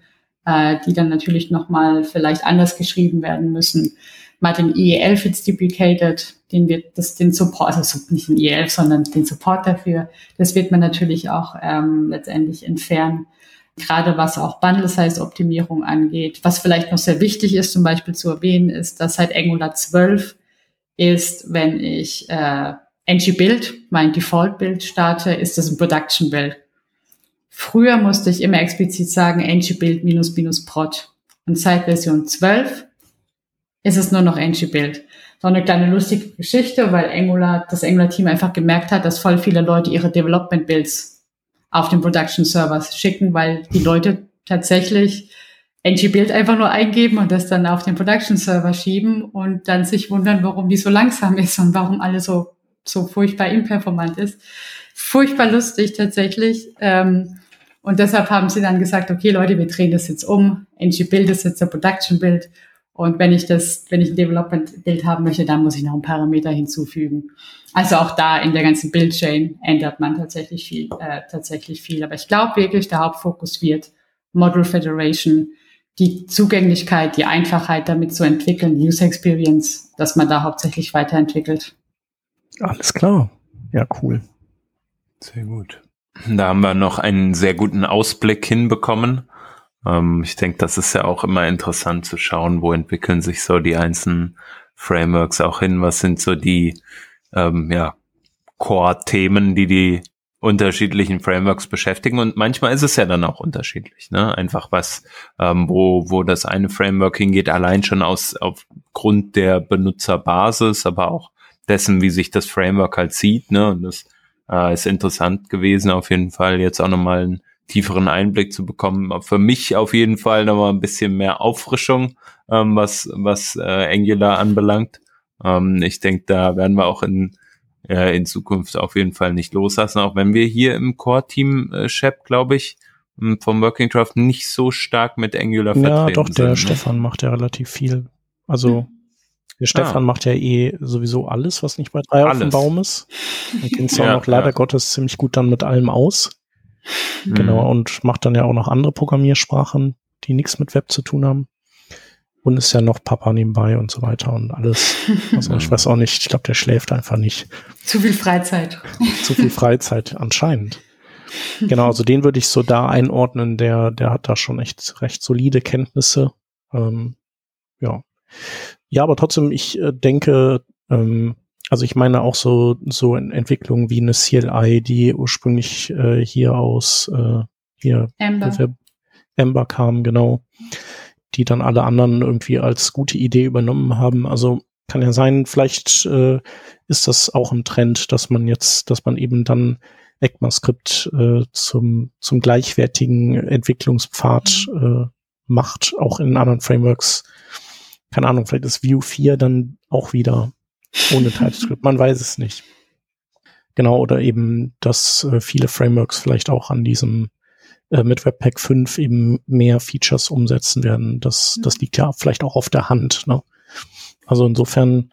äh, die dann natürlich nochmal vielleicht anders geschrieben werden müssen. Mal den IE11 jetzt deprecated, den wird das, den Support, also nicht den IE11, sondern den Support dafür, das wird man natürlich auch ähm, letztendlich entfernen. Gerade was auch Bundle Size Optimierung angeht. Was vielleicht noch sehr wichtig ist, zum Beispiel zu erwähnen, ist, dass seit Angular 12 ist, wenn ich äh, ng-Build, mein Default-Bild starte, ist das ein Production-Bild. Früher musste ich immer explizit sagen ng-Build minus minus prod. Und seit Version 12 ist es nur noch ng-Build. So eine kleine lustige Geschichte, weil Angular, das Angular-Team einfach gemerkt hat, dass voll viele Leute ihre Development-Builds auf den Production-Servers schicken, weil die Leute tatsächlich ng-Build einfach nur eingeben und das dann auf den Production-Server schieben und dann sich wundern, warum die so langsam ist und warum alle so so furchtbar imperformant ist. Furchtbar lustig tatsächlich. Ähm, und deshalb haben sie dann gesagt, okay Leute, wir drehen das jetzt um. ng-Build ist jetzt der Production-Build. Und wenn ich das, wenn ich ein Development-Bild haben möchte, dann muss ich noch ein Parameter hinzufügen. Also auch da in der ganzen Build-Chain ändert man tatsächlich viel, äh, tatsächlich viel. Aber ich glaube wirklich, der Hauptfokus wird Model Federation, die Zugänglichkeit, die Einfachheit damit zu entwickeln, User Experience, dass man da hauptsächlich weiterentwickelt. Alles klar. Ja, cool. Sehr gut. Da haben wir noch einen sehr guten Ausblick hinbekommen. Ähm, ich denke, das ist ja auch immer interessant zu schauen, wo entwickeln sich so die einzelnen Frameworks auch hin. Was sind so die ähm, ja, Core-Themen, die die unterschiedlichen Frameworks beschäftigen und manchmal ist es ja dann auch unterschiedlich, ne? Einfach was, ähm, wo, wo das eine Framework hingeht, allein schon aus aufgrund der Benutzerbasis, aber auch dessen, wie sich das Framework halt sieht, ne? Und das äh, ist interessant gewesen, auf jeden Fall jetzt auch nochmal einen tieferen Einblick zu bekommen. Für mich auf jeden Fall nochmal ein bisschen mehr Auffrischung, ähm, was, was äh, Angular anbelangt. Ähm, ich denke, da werden wir auch in äh, in Zukunft auf jeden Fall nicht loslassen, auch wenn wir hier im Core-Team, äh, Shep, glaube ich, vom Working Draft nicht so stark mit Angular vertreten Ja, doch, der sind, ne? Stefan macht ja relativ viel. Also hm. der Stefan ah. macht ja eh sowieso alles, was nicht bei drei alles. auf dem Baum ist. Und kennt es auch ja, noch leider ja. Gottes ziemlich gut dann mit allem aus. Mhm. Genau, und macht dann ja auch noch andere Programmiersprachen, die nichts mit Web zu tun haben und ist ja noch Papa nebenbei und so weiter und alles. Also ich weiß auch nicht, ich glaube, der schläft einfach nicht. Zu viel Freizeit. Zu viel Freizeit anscheinend. Genau, also den würde ich so da einordnen, der, der hat da schon echt recht solide Kenntnisse. Ähm, ja. Ja, aber trotzdem, ich äh, denke, ähm, also ich meine auch so, so Entwicklungen wie eine CLI, die ursprünglich äh, hier aus äh, hier Ember. Ember kam, genau die dann alle anderen irgendwie als gute Idee übernommen haben. Also kann ja sein, vielleicht äh, ist das auch ein Trend, dass man jetzt, dass man eben dann ECMAScript äh, zum, zum gleichwertigen Entwicklungspfad mhm. äh, macht, auch in anderen Frameworks. Keine Ahnung, vielleicht ist Vue 4 dann auch wieder ohne TypeScript. Man weiß es nicht. Genau, oder eben, dass äh, viele Frameworks vielleicht auch an diesem äh, mit Webpack 5 eben mehr Features umsetzen werden. Das, das liegt ja vielleicht auch auf der Hand. Ne? Also insofern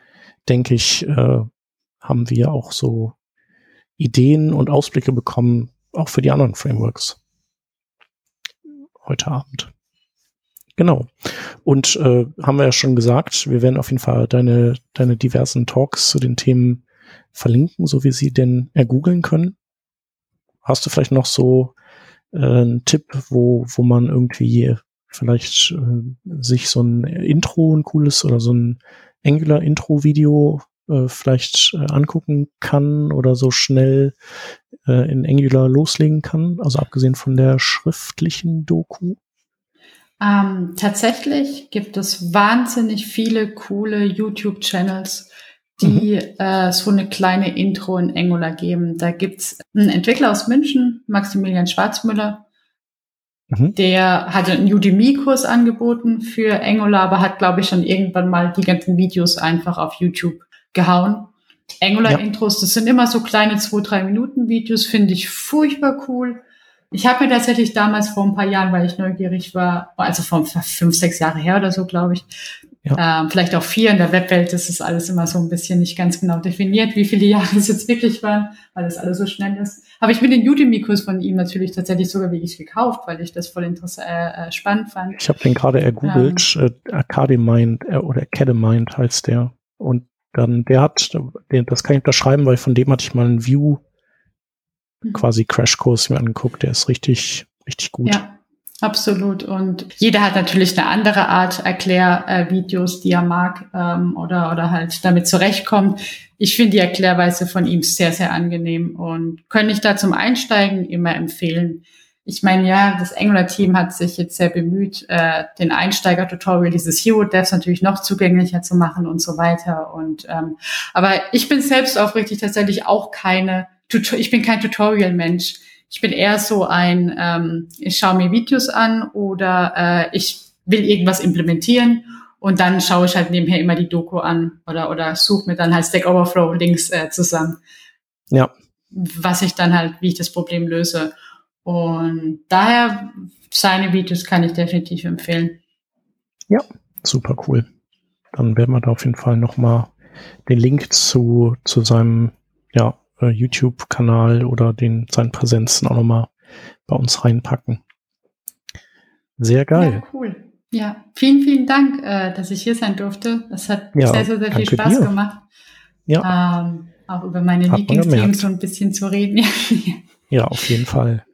denke ich, äh, haben wir auch so Ideen und Ausblicke bekommen, auch für die anderen Frameworks heute Abend. Genau. Und äh, haben wir ja schon gesagt, wir werden auf jeden Fall deine, deine diversen Talks zu den Themen verlinken, so wie sie denn ergoogeln können. Hast du vielleicht noch so äh, ein Tipp, wo, wo man irgendwie vielleicht äh, sich so ein Intro, ein cooles oder so ein Angular-Intro-Video äh, vielleicht äh, angucken kann oder so schnell äh, in Angular loslegen kann, also abgesehen von der schriftlichen Doku? Ähm, tatsächlich gibt es wahnsinnig viele coole YouTube-Channels, die mhm. äh, so eine kleine Intro in Angular geben. Da gibt's einen Entwickler aus München, Maximilian Schwarzmüller, mhm. der hatte einen Udemy-Kurs angeboten für Angular, aber hat, glaube ich, schon irgendwann mal die ganzen Videos einfach auf YouTube gehauen. Angular-Intros, das sind immer so kleine zwei, drei Minuten Videos, finde ich furchtbar cool. Ich habe mir tatsächlich damals vor ein paar Jahren, weil ich neugierig war, also vor fünf, sechs Jahre her oder so, glaube ich, ja. Ähm, vielleicht auch vier. In der Webwelt ist es alles immer so ein bisschen nicht ganz genau definiert, wie viele Jahre es jetzt wirklich waren, weil das alles so schnell ist. Habe ich mir den Udemy-Kurs von ihm natürlich tatsächlich sogar wirklich gekauft, weil ich das voll interessant, äh, äh, spannend fand. Ich habe den gerade ergoogelt, ähm, äh, Academind äh, oder Academind heißt der. Und dann, der hat, das kann ich unterschreiben, weil von dem hatte ich mal einen View. Quasi Crashkurs mir angeguckt. Der ist richtig, richtig gut. Ja. Absolut. Und jeder hat natürlich eine andere Art Erklärvideos, die er mag ähm, oder, oder halt damit zurechtkommt. Ich finde die Erklärweise von ihm sehr, sehr angenehm und könnte ich da zum Einsteigen immer empfehlen. Ich meine, ja, das Angular-Team hat sich jetzt sehr bemüht, äh, den Einsteiger-Tutorial dieses Hero-Devs natürlich noch zugänglicher zu machen und so weiter. Und ähm, aber ich bin selbst aufrichtig tatsächlich auch keine, ich bin kein Tutorial-Mensch ich bin eher so ein, ähm, ich schaue mir Videos an oder äh, ich will irgendwas implementieren und dann schaue ich halt nebenher immer die Doku an oder, oder suche mir dann halt Stack Overflow Links äh, zusammen. Ja. Was ich dann halt, wie ich das Problem löse. Und daher seine Videos kann ich definitiv empfehlen. Ja, super cool. Dann werden wir da auf jeden Fall nochmal den Link zu, zu seinem, ja, äh, YouTube-Kanal oder den seinen Präsenzen auch nochmal bei uns reinpacken. Sehr geil. Ja, cool. Ja, vielen, vielen Dank, äh, dass ich hier sein durfte. Das hat ja, sehr, sehr, sehr viel Spaß dir. gemacht. Ja. Ähm, auch über meine Lieblingsthemen so ein bisschen zu reden. ja, auf jeden Fall.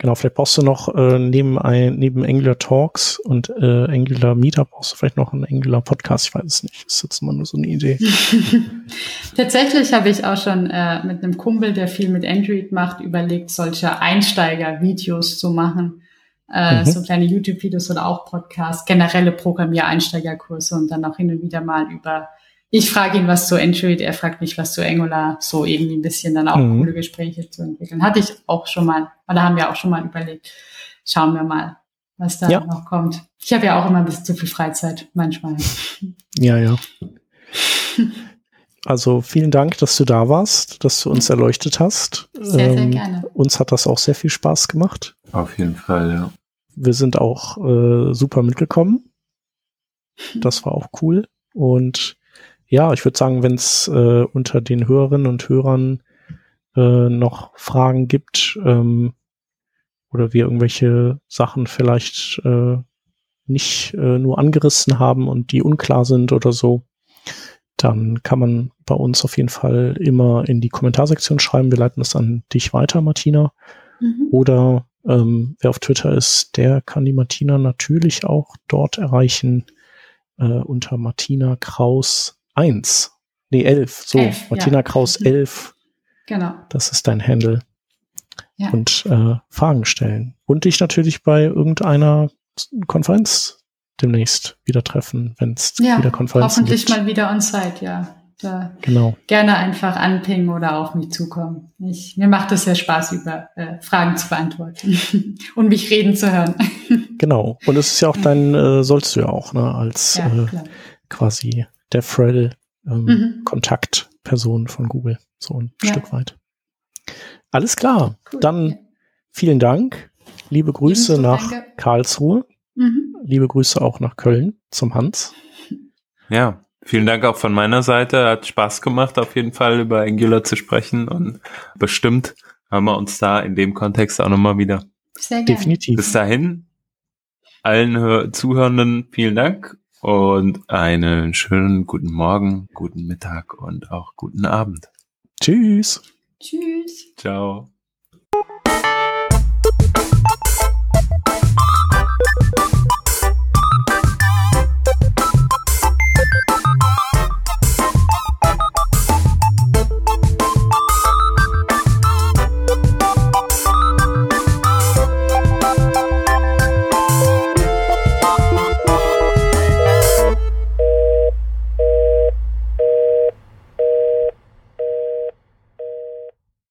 Genau, vielleicht brauchst du noch äh, neben, ein, neben Angular Talks und äh, Angular Meetup brauchst du vielleicht noch einen Angular Podcast, ich weiß es nicht. Das ist jetzt mal nur so eine Idee. Tatsächlich habe ich auch schon äh, mit einem Kumpel, der viel mit Android macht, überlegt, solche Einsteiger-Videos zu machen. Äh, mhm. So kleine YouTube-Videos oder auch Podcasts, generelle Programmier-Einsteigerkurse und dann auch hin und wieder mal über ich frage ihn was zu Android, er fragt mich was zu Angular, so irgendwie ein bisschen dann auch mhm. coole Gespräche zu entwickeln. Hatte ich auch schon mal, oder haben wir auch schon mal überlegt. Schauen wir mal, was da ja. noch kommt. Ich habe ja auch immer ein bisschen zu viel Freizeit, manchmal. Ja, ja. Also vielen Dank, dass du da warst, dass du uns erleuchtet hast. Sehr, ähm, sehr gerne. Uns hat das auch sehr viel Spaß gemacht. Auf jeden Fall, ja. Wir sind auch äh, super mitgekommen. Das war auch cool. Und ja, ich würde sagen, wenn es äh, unter den Hörerinnen und Hörern äh, noch Fragen gibt ähm, oder wir irgendwelche Sachen vielleicht äh, nicht äh, nur angerissen haben und die unklar sind oder so, dann kann man bei uns auf jeden Fall immer in die Kommentarsektion schreiben. Wir leiten das an dich weiter, Martina. Mhm. Oder ähm, wer auf Twitter ist, der kann die Martina natürlich auch dort erreichen äh, unter Martina Kraus 1. Nee, 11. So, elf, Martina ja. Kraus 11. Genau. Das ist dein Handle. Ja. Und äh, Fragen stellen. Und dich natürlich bei irgendeiner Konferenz demnächst wieder treffen, wenn es ja, wieder Konferenzen hoffentlich gibt. mal wieder on site, ja. Da genau. Gerne einfach anpingen oder auf mich zukommen. Ich, mir macht es sehr Spaß, über äh, Fragen zu beantworten und mich reden zu hören. genau. Und es ist ja auch dein, äh, sollst du ja auch, ne, als ja, äh, quasi der Frel ähm, mhm. Kontaktperson von Google, so ein ja. Stück weit. Alles klar, cool. dann vielen Dank. Liebe Grüße Ebenso, nach danke. Karlsruhe. Mhm. Liebe Grüße auch nach Köln zum Hans. Ja, vielen Dank auch von meiner Seite. Hat Spaß gemacht, auf jeden Fall über Angular zu sprechen und bestimmt haben wir uns da in dem Kontext auch nochmal wieder. Sehr gerne. Definitiv. Bis dahin, allen Zuhörenden vielen Dank und einen schönen guten Morgen, guten Mittag und auch guten Abend. Tschüss. Tschüss. Ciao.